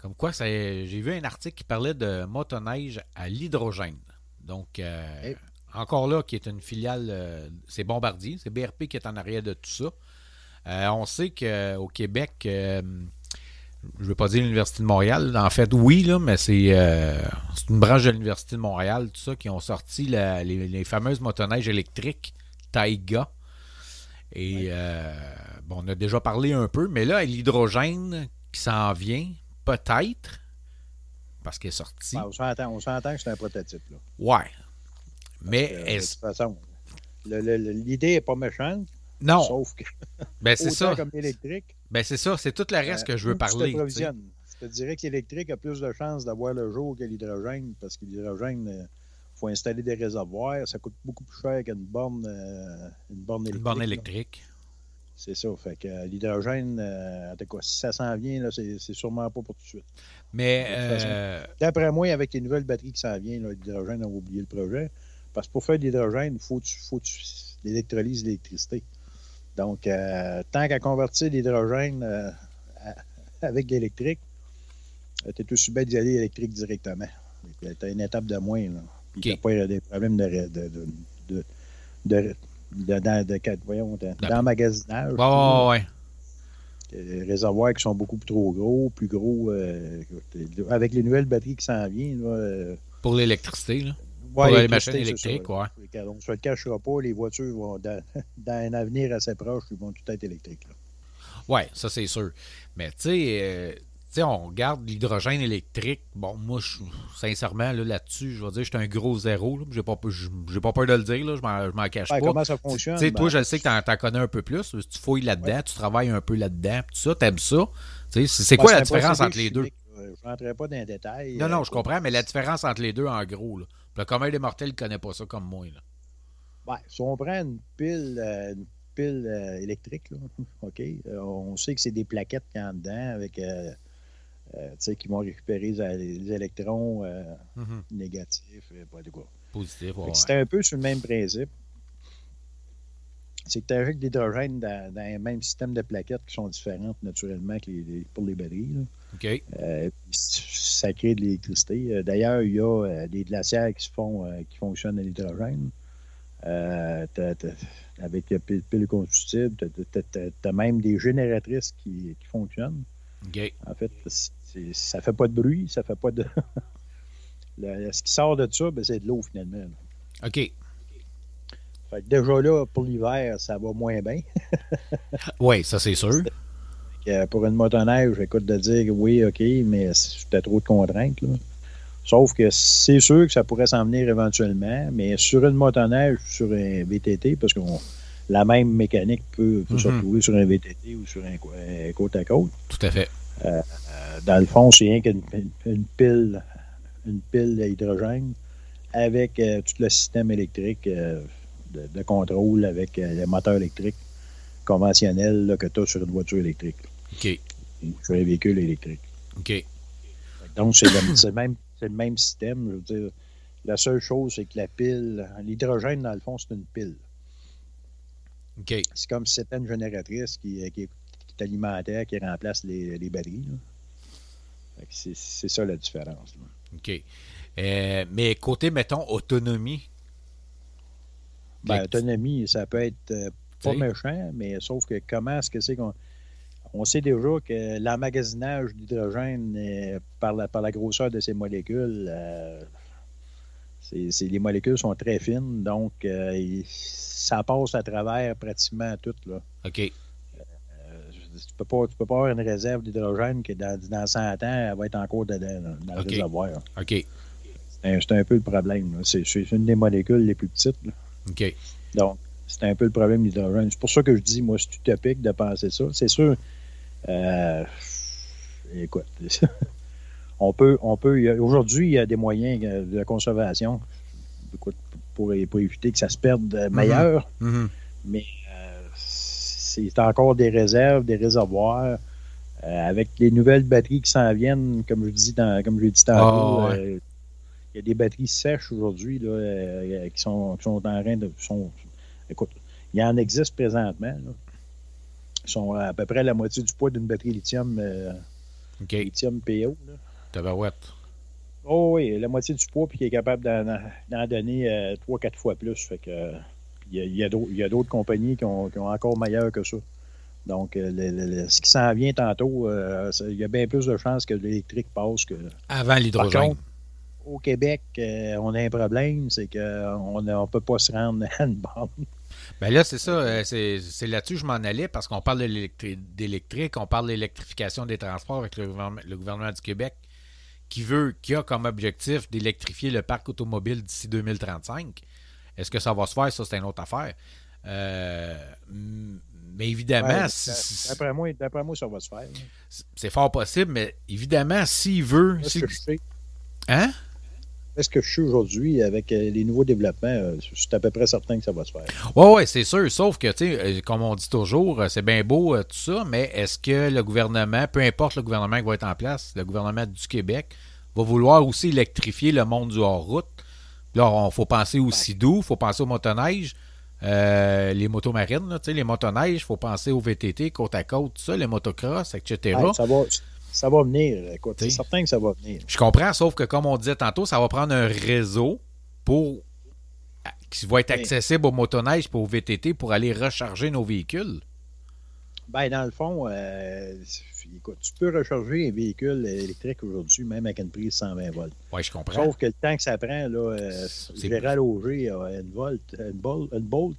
Comme quoi, ça- j'ai vu un article qui parlait de motoneige à l'hydrogène. Donc, euh, Hey. encore là, qui est une filiale, euh, c'est Bombardier, c'est BRP qui est en arrière de tout ça. On sait qu'au Québec, je ne veux pas dire l'Université de Montréal. En fait, oui, là, mais c'est euh, une branche de l'Université de Montréal, tout ça, qui ont sorti la- les, les fameuses motoneiges électriques Taiga. Et euh, bon, on a déjà parlé un peu, mais là, l'hydrogène qui s'en vient, peut-être, parce qu'il est sorti. Ben, on s'entend que c'est un prototype. Là. Ouais. Mais de toute façon, l'idée n'est pas méchante, non, sauf que ben c'est ça. comme l'électrique, Ben c'est ça, c'est tout le reste que je veux parler. Je te dirais que l'électrique a plus de chances d'avoir le jour que l'hydrogène, parce que l'hydrogène, il faut installer des réservoirs, ça coûte beaucoup plus cher qu'une borne, euh, une borne Une électrique. borne là. électrique. C'est ça. Fait que euh, l'hydrogène, euh, en tout cas, si ça s'en vient, là, c'est sûrement pas pour tout de suite. Mais euh, D'après moi, avec les nouvelles batteries qui s'en viennent, l'hydrogène, on va oublier le projet. Parce que pour faire de l'hydrogène, il faut que tu, faut tu électrolyses l'électricité. Donc, euh, tant qu'à convertir l'hydrogène euh, avec l'électrique, tu es aussi bien d'y aller électrique directement. Tu as une étape de moins. Là. Puis OK. tu pas des problèmes de, de, de, de, de, de, dans- de- voyons, de- D'après- d'emmagasinage. ouais, ouais. Des réservoirs qui sont beaucoup trop gros, plus gros. euh, avec les nouvelles batteries qui s'en viennent, là, euh, pour l'électricité. là. Ouais, les machines électriques, ouais. On ne se le cachera pas, les voitures vont, dans, dans un avenir assez proche, ils vont tout être électriques. Ouais, ça c'est sûr. Mais tu sais, euh, tu sais, on regarde l'hydrogène électrique. Bon, moi, je, sincèrement, là, là-dessus, je vais dire, je suis un gros zéro. là. J'ai pas, je- j'ai pas peur de le dire, là, je m'en, cache Ouais, pas. comment ça Tu fonctionne? sais, toi, ben, je le sais que t'en, t'en connais un peu plus. Tu fouilles là-dedans, tu travailles un peu là-dedans, tout ça, t'aimes ça. Tu sais, c'est, ben, quoi la différence entre les deux? chimique, là. Je ne rentrerai pas dans les détails. Non, non, euh, je comprends, mais la différence entre les deux, en gros, là. Le commun des mortels ne connaît pas ça comme moi, là. ben, si on prend une pile, euh, une pile euh, électrique, là, OK, euh, on sait que c'est des plaquettes a en dedans avec, qui vont récupérer les, électrons Mhm. négatifs, et pas de quoi. Positif, ouais, ouais. C'est un peu sur le même principe. C'est que tu injectes de l'hydrogène dans, dans un même système de plaquettes qui sont différentes naturellement que les- les- pour les batteries. OK. Euh, ça crée de l'électricité. Euh, D'ailleurs, il y a euh, des glacières qui se font qui fonctionnent à l'hydrogène. Euh, avec pile, pile combustible, tu as, même des génératrices qui, qui fonctionnent. En fait, ça fait pas de bruit, ça fait pas de. Le- ce qui sort de ça, ben, c'est de l'eau finalement. OK. Fait que déjà là, pour l'hiver, ça va moins bien. Oui, ça c'est sûr. Que pour une motoneige, j'écoute de dire oui, OK, mais c'était trop de contraintes. là. Sauf que c'est sûr que ça pourrait s'en venir éventuellement, mais sur une motoneige, sur un VTT, parce que la même mécanique peut, peut se Mhm. retrouver sur un VTT ou sur un, un côte à côte. Tout à fait. Euh, dans le fond, c'est rien qu'une une- une pile, une pile à hydrogène avec euh, tout le système électrique euh, de, de contrôle avec euh, le moteur électrique conventionnel là, que tu as sur une voiture électrique, OK. sur un véhicule électrique. OK. Donc, c'est le, même, c'est le même système. Je veux dire, la seule chose, c'est que la pile, l'hydrogène, dans le fond, c'est une pile. OK. C'est comme si c'était une génératrice qui, qui, qui est alimentaire, qui remplace les, les batteries. C'est c'est ça la différence. là. OK. Euh, mais côté, mettons, autonomie. Ben, autonomie, ça peut être euh, pas méchant, mais sauf que comment est-ce que c'est qu'on. On sait déjà que l'emmagasinage d'hydrogène euh, par, la, par la grosseur de ces molécules, euh, les molécules sont très fines, donc euh, il- ça passe à travers pratiquement tout. Là. OK. Tu peux pas, tu peux pas avoir une réserve d'hydrogène qui, dans, dans 100 ans, elle va être encore dedans, dans, dans le réservoir. OK. C'est un, peu le problème. C'est c'est une des molécules les plus petites. là. OK. Donc, c'est un peu le problème de l'hydrogène. C'est pour ça que je dis, moi, c'est utopique de penser ça. C'est sûr, euh, écoute, on peut, on peut, aujourd'hui, il y a des moyens de conservation écoute, pour, pour éviter que ça se perde euh, meilleur, Mhm. mais euh, c'est encore des réserves, des réservoirs. Euh, avec les nouvelles batteries qui s'en viennent, comme je dis dans, comme je l'ai dit tantôt, Ah, ouais. Euh, il y a des batteries sèches aujourd'hui là, euh, qui, sont, qui sont en train de. Sont, écoute, il y en existe présentement. Là. Ils sont à peu près la moitié du poids d'une batterie lithium, euh, lithium PO. Tabarouette. Oh oui, la moitié du poids, puis qui est capable d'en, d'en donner euh, trois, quatre fois plus. Fait que, euh, il y a, y d'autres- il y a d'autres compagnies qui ont, qui ont encore meilleur que ça. Donc, euh, le- ce qui s'en vient tantôt, euh, il y a bien plus de chances que l'électrique passe que. Avant l'hydrogène. Par contre, Au Québec, euh, on a un problème, c'est qu'on ne peut pas se rendre à une borne. Ben là, c'est ça. euh, C'est là-dessus que je m'en allais parce qu'on parle d'électrique, on parle de l'électrification des transports avec le gouvernement, le gouvernement du Québec qui veut, qui a comme objectif d'électrifier le parc automobile d'ici 2035. Est-ce que ça va se faire? Ça, c'est une autre affaire. Euh, mais évidemment, Ouais, D'après moi, d'après moi, ça va se faire. c'est fort possible, mais évidemment, s'il veut. Est-ce si- que je sais? Hein? Est-ce que je suis aujourd'hui avec euh, les nouveaux développements? euh, je suis à peu près certain que ça va se faire. Oui, oui, c'est sûr. Sauf que, tu sais, euh, comme on dit toujours, c'est bien beau tout ça, mais est-ce que le gouvernement, peu importe le gouvernement qui va être en place, le gouvernement du Québec, va vouloir aussi électrifier le monde du hors-route? Là, il faut penser au Sidou, il faut penser aux motoneiges, euh, les motos marines, là, tu sais, les motoneiges, il faut penser au VTT, côte à côte, tout ça, les motocross, etc. Ouais, ça, va, ça va venir. Écoute, c'est certain que ça va venir. Je comprends, sauf que comme on disait tantôt, ça va prendre un réseau pour qui va être accessible aux motoneiges et aux VTT pour aller recharger nos véhicules. Ben, dans le fond, euh, écoute, tu peux recharger un véhicule électrique aujourd'hui, même avec une prise 120 volts. Oui, je comprends. Sauf que le temps que ça prend, là, euh, C'est- j'ai rallongé à une volt, une, bol- une bolt,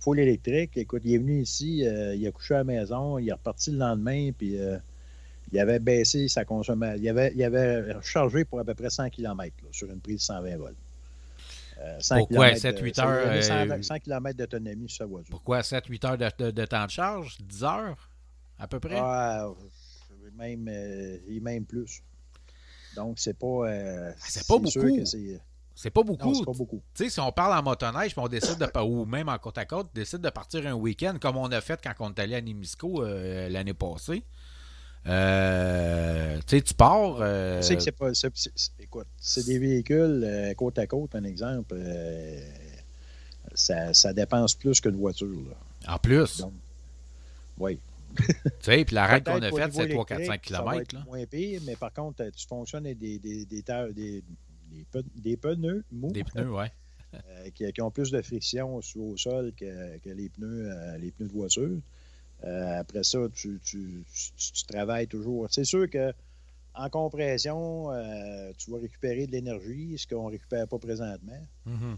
full électrique. Écoute, il est venu ici, euh, il a couché à la maison, il est reparti le lendemain, puis euh, il avait baissé sa consommation. Il avait, il avait rechargé pour à peu près 100 km sur une prise 120 volts. Euh, 100 Pourquoi? kilomètres 7-8 de- ça lui heures, donnait 100, euh, 100 km d'autonomie sur sa voiture. Pourquoi 7-8 heures de, de- de temps de charge? 10 heures? À peu près? Ah, même, euh, et même plus. Donc, c'est pas. euh, Ah, c'est pas pas beaucoup. c'est pas beaucoup. Tu sais, si on parle en motoneige, puis on décide de ou même en côte à côte, décide de partir un week-end comme on a fait quand on est allé à Nimisco l'année passée. Euh, tu sais, tu pars. euh, Tu sais que c'est pas. c'est- c'est- c'est- écoute, c'est des véhicules euh, côte à côte, un exemple. euh, ça, ça dépense plus qu'une voiture. Là. en plus? Donc, Oui. Tu sais, puis la règle qu'on a faite, c'est 3, 4, 5 électrique, ça va km. être Là. moins pire, mais par contre, tu fonctionnes avec des, des, des, terres- des, des, pneus mous Des pneus, euh, qui, qui ont plus de friction sur, au sol que, que les, pneus, les pneus de voiture. Euh, après ça, tu, tu, tu- tu travailles toujours. C'est sûr que en compression, euh, tu vas récupérer de l'énergie, ce qu'on ne récupère pas présentement. Mhm.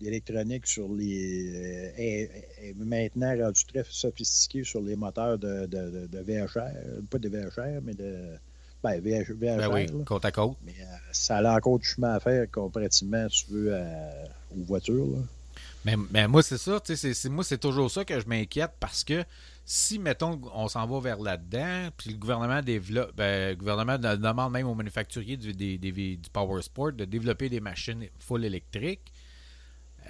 L'électronique sur les euh, est, est maintenant rendu très sophistiqué sur les moteurs de, de, de, de VHR, pas de VHR, mais de ben, VH, VHR. Ben oui, là. côte à côte. Mais euh, ça a encore du chemin à faire comparativement, si tu veux, à- aux voitures. Là. Mais, mais moi, c'est ça. tu sais, moi, c'est toujours ça que je m'inquiète parce que si, mettons, on s'en va vers là-dedans, puis le gouvernement développe, ben, le gouvernement de- demande même aux manufacturiers du, des- des- du Power Sport de développer des machines full électriques,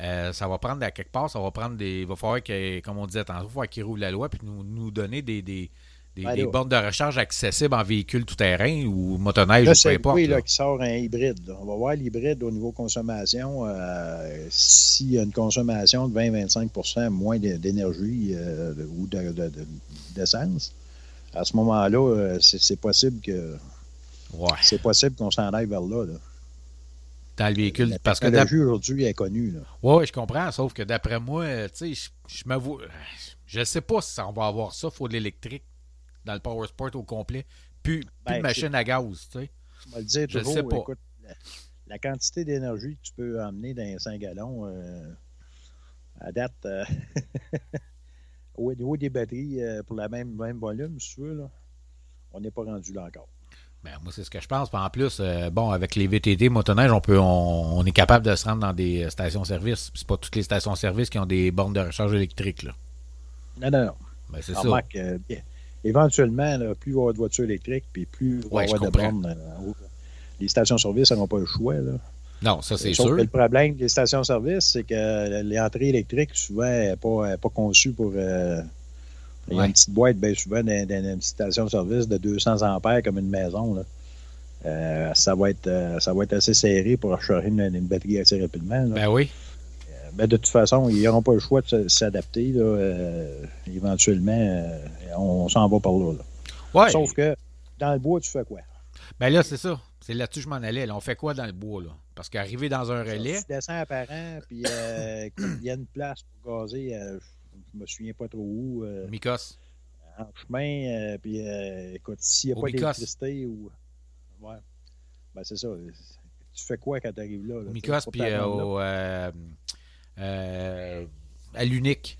euh, ça va prendre à quelque part, ça va prendre des. Il va falloir que, comme on disait tantôt, il va qu'ils roulent la loi puis nous, nous donner des, des, des, Ben des bornes de recharge accessibles en véhicule tout-terrain ou motoneige Là, ou peu importe. oui, là. qui sort un hybride. là. On va voir l'hybride au niveau consommation. euh, S'il y a une consommation de 20-25% moins d'é- d'énergie euh, ou de- de- de- d'essence, à ce moment-là, euh, c'est possible que Ouais, c'est possible qu'on s'en aille vers là. là. dans le véhicule. La Parce que aujourd'hui est connue. Là. Oui, je comprends, sauf que d'après moi, tu sais, je- je m'avoue, je sais pas si on va avoir ça, faut de l'électrique dans le Power Sport au complet. Plus, plus Ben, de machine à gaz, tu sais. On va le dire Je toujours, sais pas. écoute, la, la quantité d'énergie que tu peux emmener dans les 5 gallons, euh, à date, euh, au niveau des batteries, euh, pour la même, même volume, si tu veux, là, on n'est pas rendu là encore. Ben, moi, c'est ce que je pense. En plus, euh, bon, avec les VTT, motoneige, on peut, on, on est capable de se rendre dans des stations-service. C'est pas toutes les stations-service qui ont des bornes de recharge électrique, là. Non, non, non. Ben, c'est ça. Euh, éventuellement, là, plus il va y avoir de voitures électriques, puis plus il va y Ouais, avoir de bornes. euh, les stations-service n'auront pas le choix. Là. Non, ça, c'est sûr. le problème des stations-service, c'est que l'entrée électrique, souvent, n'est pas, pas conçue pour. euh, il y a une petite boîte, bien souvent, dans, dans une station-service de 200 ampères comme une maison. Là. Euh, ça, va être, euh, ça va être assez serré pour recharger une, une batterie assez rapidement. là. Ben oui. Mais de toute façon, ils n'auront pas le choix de s'adapter. là, euh, éventuellement, euh, on s'en va par là. là. Ouais. Sauf que dans le bois, tu fais quoi? Ben là, c'est ça. C'est là-dessus que je m'en allais. là. On fait quoi dans le bois, là? Parce qu'arriver dans un relais, Tu descends à parent, puis euh, il y a une place pour gazer. euh, je me souviens pas trop où. euh, Mikos. en chemin, puis écoute, s'il n'y a Au pas d'électricité ou. Ouais. Ben, c'est ça. Tu fais quoi quand tu arrives là? Au faut puis au, euh, à l'unique.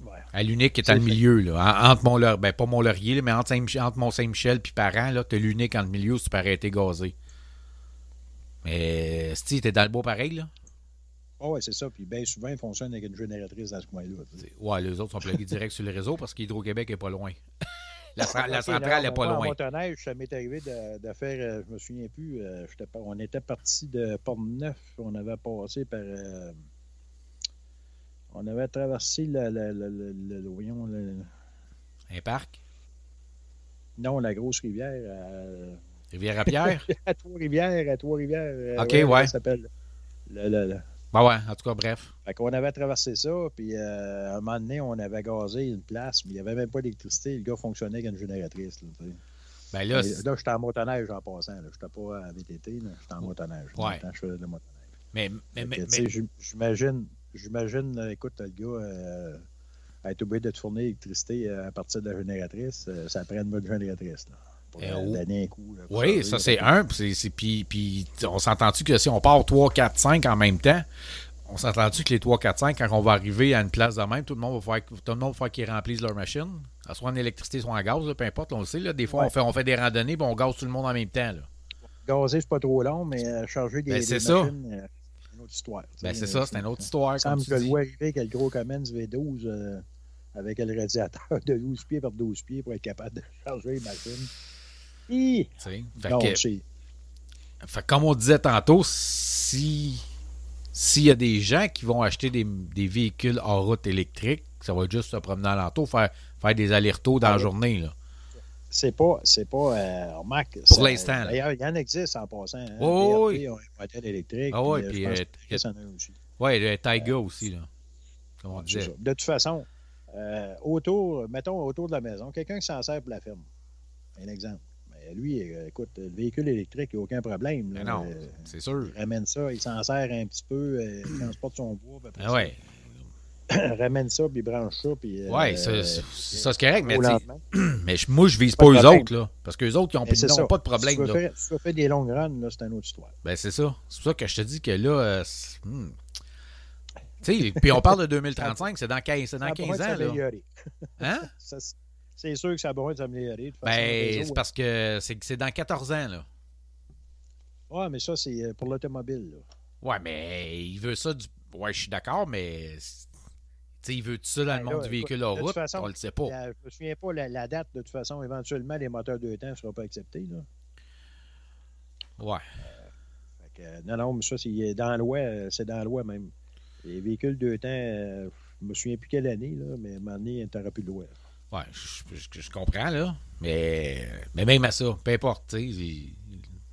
Ouais. À l'unique qui est C'est dans le milieu, là. En- Entre Mont ben pas Mont-Laurier, là, mais entre, Saint- entre Mont-Saint-Michel puis Parent, là, t'as l'unique en le milieu, tu peux arrêter gazé. Mais, si t'es dans le bois pareil, là? Ah ouais, c'est ça. Puis bien souvent, ils fonctionnent avec une génératrice dans ce coin-là. Ouais, les autres sont plugués direct sur le réseau parce qu'Hydro-Québec est pas loin. la, la centrale là, est pas loin. En motoneige, ça m'est arrivé de, de faire, euh, je me souviens plus, euh, on était parti de Port-Neuf, on avait passé par. euh, on avait traversé le. le, le, le- le- le- voyons, le- Un parc? non, la grosse rivière à, Rivière-à-Pierre. à Trois-Rivières. À Trois-Rivières. euh, Ok, comment ouais. Ça s'appelle. Le- le- le- ben ouais, en tout cas, bref. Fait qu'on avait traversé ça, puis euh, à un moment donné, on avait gazé une place, mais il n'y avait même pas d'électricité. Le gars fonctionnait avec une génératrice. Là. Ben là, Mais là, j'étais en motoneige en passant. Je n'étais pas à VTT, j'étais en motoneige. Ouais. je faisais de la motoneige. mais, mais, mais, j'im- J'imagine, j'imagine, euh, écoute, le gars euh, être obligé de te fournir l'électricité euh, à partir de la génératrice, ça prend une bonne génératrice. Là, pour euh, donner un coup. là, pour Oui, ça c'est un. Puis, on s'entend-tu que si on part 3, 4, 5 en même temps, on s'entend-tu que les 3, 4, 5, quand on va arriver à une place de même, tout le monde va faire, tout le monde va faire qu'ils remplissent leur machine, soit en électricité, soit en gaz, là, peu importe, on le sait. Là, des fois, Ouais. on, fait, on fait des randonnées puis on gaze tout le monde en même temps. Là. Gazer, c'est pas trop long, mais euh, charger des, Ben, des c'est ça. machines, euh, c'est une autre histoire. Ben, c'est ça, c'est une autre histoire. Il Comme semble tu que je le vois arriver avec le gros Cummins V12 euh, avec le radiateur de 12 pieds par 12 pieds pour être capable de charger les machines. Hi! Tu sais. Fait Non, que- c'est- Fait que comme on disait tantôt, si s'il y a des gens qui vont acheter des, des véhicules hors route électriques, ça va être juste se promener alentour, faire, faire des allers-retours dans Ah la oui. journée. Là. c'est pas, c'est pas, euh, remarque, Pour l'instant. D'ailleurs, il y en existe en passant. Hein. Oh, BRP ont un modèle électrique. Ah oui, euh, puis, je pense euh, Chris en a aussi. Ouais, le Taiga aussi, là. Comme on disait. De toute façon, euh, autour, mettons autour de la maison, quelqu'un qui s'en sert pour la ferme. Un exemple. Lui, euh, écoute, le véhicule électrique, il n'y a aucun problème. là. Non, Euh, c'est sûr. il ramène ça, il s'en sert un petit peu, euh, il transporte son bois, après Ah ouais, ça, ramène ça, puis il branche ça, puis... ouais ça, c'est correct, mais, tu mais je- moi, je vise Pas eux problème. autres, là. Parce qu'eux autres, ils n'ont pas de problème, Si tu veux là. faire- si tu veux faire des longues runs, là, c'est une autre histoire. Ben, c'est ça. C'est pour ça que je te dis que là. c'est- hmm. Tu sais, puis on parle de 2035, c'est dans 15, c'est dans Ça a 15 besoin de ans, là. Hein? Ça, c'est- sûr que ça a besoin de s'améliorer. de Ben, c'est parce que c'est dans 14 ans, là. Ouais, mais ça, c'est euh, pour l'automobile. là. Ouais, mais il veut ça du. Ouais, je suis d'accord, mais. c'est- Tu sais, il veut tout ça dans Ben le monde là, du véhicule de en route, façon, on le sait pas. Euh, je me souviens pas la, la date, de toute façon, éventuellement, les moteurs deux temps ne seront pas acceptés. Là. Ouais. Fait que, euh, non, non, mais ça, c'est dans la loi, euh, c'est dans la loi même. Les véhicules deux temps, euh, je me souviens plus quelle année, là, mais à un moment donné, n'auras plus de loi. Ouais, je, je- je comprends, là. Mais, mais même à ça, peu importe,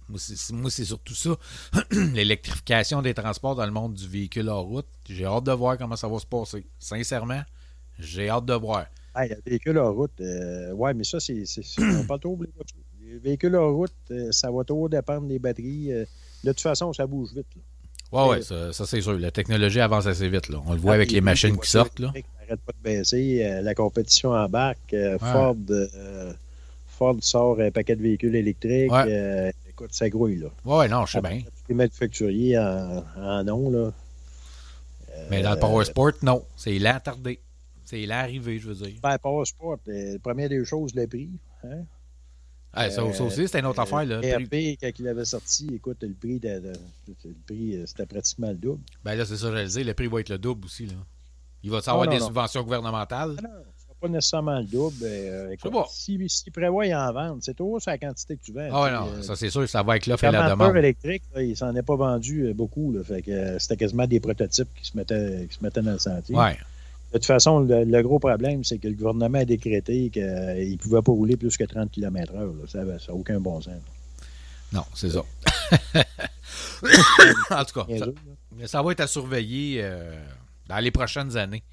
Moi, c'est surtout ça. L'électrification des transports dans le monde du véhicule en route. J'ai hâte de voir comment ça va se passer. Sincèrement, j'ai hâte de voir. Hey, le véhicule en route, euh, ouais, mais ça, c'est. on parle trop voitures. Les véhicules en route, euh, ça va trop dépendre des batteries. euh, de toute façon, ça bouge vite. Là. Ouais, ouais, ça, ça, c'est sûr. La technologie avance assez vite, là. On le voit avec les machines qui sortent, là. N'arrêtent pas de baisser. euh, la compétition embarque. euh, Ford, euh, Ford sort un paquet de véhicules électriques. Ouais. écoute, ça grouille. Là. Ouais, ouais, non, je sais bien. Les manufacturiers en, en nom. Là. Mais dans le Power Sport, non. C'est lent tardé. C'est lent arrivé, je veux dire. Ben, Passport, euh, première des choses, le prix. Hein? Ah, ça, ça aussi, c'était une autre Euh, affaire, là. Le prix- quand il avait sorti, écoute, le prix, de, de- le prix c'était pratiquement le double. Ben là, c'est ça, je le dis. Le prix va être le double aussi, là. Il va Non, avoir non, des subventions gouvernementales? Ah non, ce sera pas nécessairement le double. euh, écoute, si, si prévoit en vendre, c'est toujours sur la quantité que tu vends. Ah non, euh, ça c'est sûr, ça va avec l'offre et la demande. électrique, là, il s'en est pas vendu euh, beaucoup. Là, fait que euh, c'était quasiment des prototypes qui se mettaient, qui se mettaient dans le sentier. Ouais. De toute façon, le, le gros problème, c'est que le gouvernement a décrété qu'il ne pouvait pas rouler plus que 30 km/h. Ça n'a aucun bon sens. Non, c'est ça. en tout cas, ça, mais ça va être à surveiller euh, dans les prochaines années,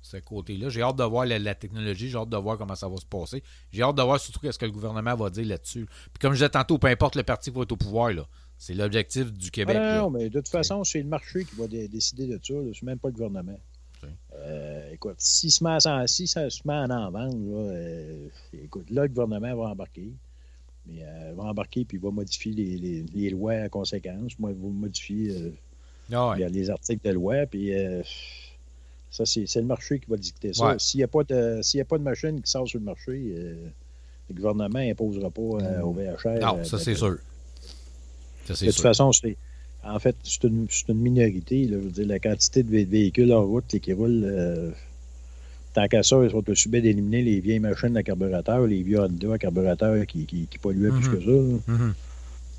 ce côté-là. J'ai hâte de voir la, la technologie, j'ai hâte de voir comment ça va se passer. J'ai hâte de voir surtout ce que le gouvernement va dire là-dessus. Puis comme je disais tantôt, peu importe le parti qui va être au pouvoir, là, c'est l'objectif du Ah Québec. non, non, mais de toute façon, c'est le marché qui va dé- décider de ça. C'est même pas le gouvernement. Euh, écoute, si, se met si ça se met à en vendre, là, euh, écoute, là, le gouvernement va embarquer. Mais euh, va embarquer puis va modifier les, les- les lois à conséquence. Moi, il va modifier Ah ouais. il y a les articles de loi. Puis euh, ça, c'est le marché qui va dicter ça. S'il n'y a, pas de- s'il y a pas de machine qui sort sur le marché, euh, le gouvernement n'imposera pas euh, au VHR. Non, ça c'est sûr. Ça de toute sûr. façon, c'est. En fait, c'est une, c'est une minorité. là. je veux dire, la quantité de vé- véhicules en route qui roulent. euh, tant qu'à ça, ils sont aussi bien d'éliminer les vieilles machines à carburateur, les vieux Honda à carburateur qui, qui, qui polluaient plus que ça.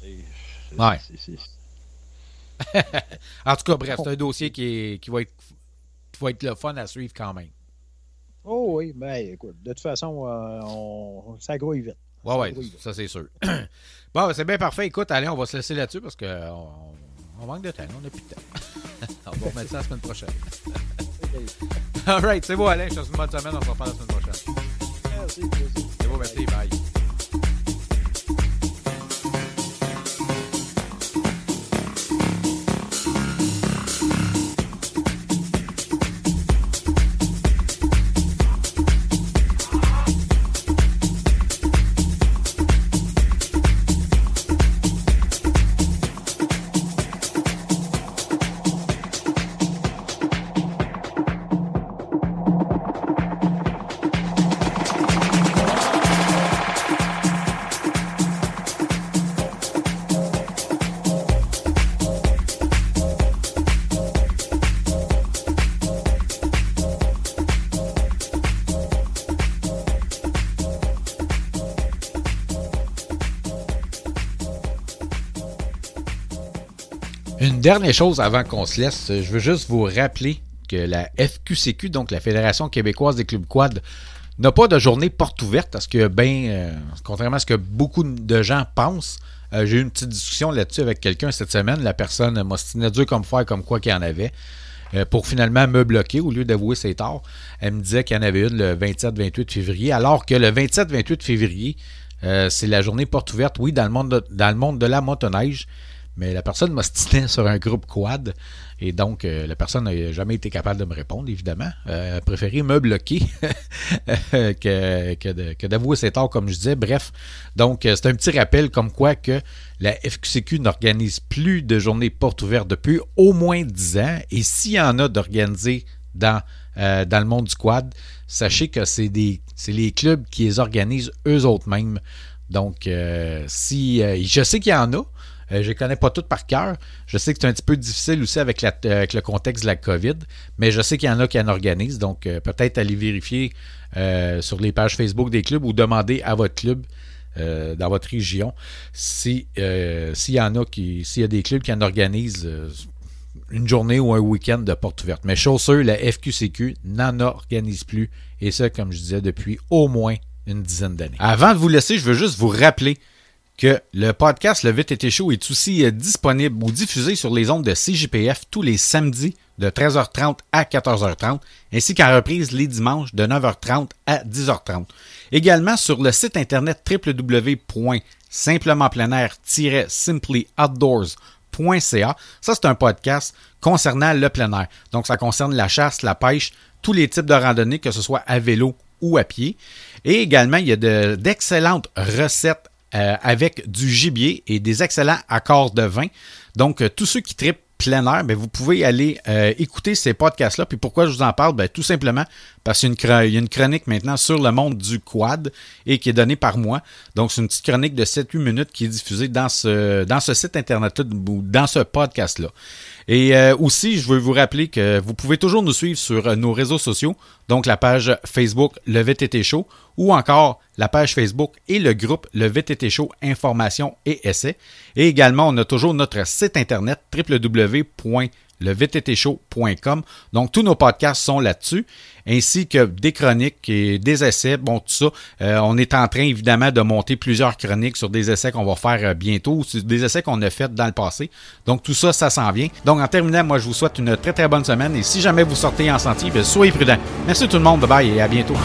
C'est- Ouais. En tout cas, bref, c'est un dossier qui, est- qui va être qui va être le fun à suivre quand même. Oh oui, ben écoute, de toute façon, euh, on, ça grouille vite. Ouais, ouais, Oui. ça c'est sûr. bon, ben, c'est bien parfait. Écoute, allez, on va se laisser là-dessus parce qu'on on manque de temps. On n'a plus de temps. on va remettre ça la semaine prochaine. All right, c'est beau, Alain. Je te souhaite une bonne semaine. On se reparle la semaine prochaine. Merci. C'est beau, merci. Bye. Dernière chose avant qu'on se laisse, je veux juste vous rappeler que la FQCQ, donc la Fédération québécoise des clubs quad, n'a pas de journée porte ouverte parce que, ben, euh, contrairement à ce que beaucoup de gens pensent, euh, j'ai eu une petite discussion là-dessus avec quelqu'un cette semaine. La personne m'a stiné dur comme fer, comme quoi qu'il y en avait, euh, pour finalement me bloquer au lieu d'avouer ses torts. Elle me disait qu'il y en avait une le 27-28 février, alors que le 27-28 février, c'est la journée porte ouverte, oui, dans le monde de, dans le monde de la motoneige. Mais la personne m'ostinait sur un groupe quad. Et donc, euh, la personne n'a jamais été capable de me répondre, évidemment. Euh, a préféré me bloquer que, que, d'avouer ses torts, comme je disais. Bref, donc, euh, c'est un petit rappel comme quoi que la FQCQ n'organise plus de journées portes ouvertes depuis au moins 10 ans. Et s'il y en a d'organisés dans, euh, dans le monde du quad, sachez que c'est, les clubs qui les organisent eux autres mêmes. Donc, si je sais qu'il y en a, euh, je ne connais pas toutes par cœur. Je sais que c'est un petit peu difficile aussi avec, la- avec le contexte de la COVID, mais je sais qu'il y en a qui en organisent. Donc, euh, peut-être aller vérifier euh, sur les pages Facebook des clubs ou demander à votre club euh, dans votre région si, euh, s'il y en a qui, s'il y a des clubs qui en organisent euh, une journée ou un week-end de porte ouverte. Mais chose sûre, la FQCQ n'en organise plus. Et ça, comme je disais, depuis au moins une dizaine d'années. Avant de vous laisser, je veux juste vous rappeler que le podcast Le Vite été chaud est aussi euh, disponible ou diffusé sur les ondes de CJPF tous les samedis de 13h30 à 14h30, ainsi qu'en reprise les dimanches de 9h30 à 10h30. Également sur le site internet www.simplementpleinair-simplyoutdoors.ca. Ça, c'est un podcast concernant le plein air. Donc, ça concerne la chasse, la pêche, tous les types de randonnées, que ce soit à vélo ou à pied. Et également, il y a de- d'excellentes recettes euh, avec du gibier et des excellents accords de vin. Donc, euh, tous ceux qui tripent plein air, ben, vous pouvez aller euh, écouter ces podcasts-là. Puis pourquoi je vous en parle? Ben, tout simplement parce qu'il y a une chronique maintenant sur le monde du quad et qui est donnée par moi. Donc, c'est une petite chronique de 7-8 minutes qui est diffusée dans ce, dans ce site Internet-là ou dans ce podcast-là. Et euh, aussi, je veux vous rappeler que vous pouvez toujours nous suivre sur euh, nos réseaux sociaux, donc la page Facebook Le VTT Show ou encore la page Facebook et le groupe Le VTT Show Information et Essais. Et également, on a toujours notre site internet www.levttshow.com. Donc, tous nos podcasts sont là-dessus, ainsi que des chroniques et des essais. Bon, tout ça, euh, on est en train évidemment de monter plusieurs chroniques sur des essais qu'on va faire euh, bientôt, sur des essais qu'on a fait dans le passé. Donc, tout ça, ça s'en vient. Donc, en terminant, moi, je vous souhaite une très, très bonne semaine. Et si jamais vous sortez en sentier, soyez prudents. Merci tout le monde. Bye bye et à bientôt.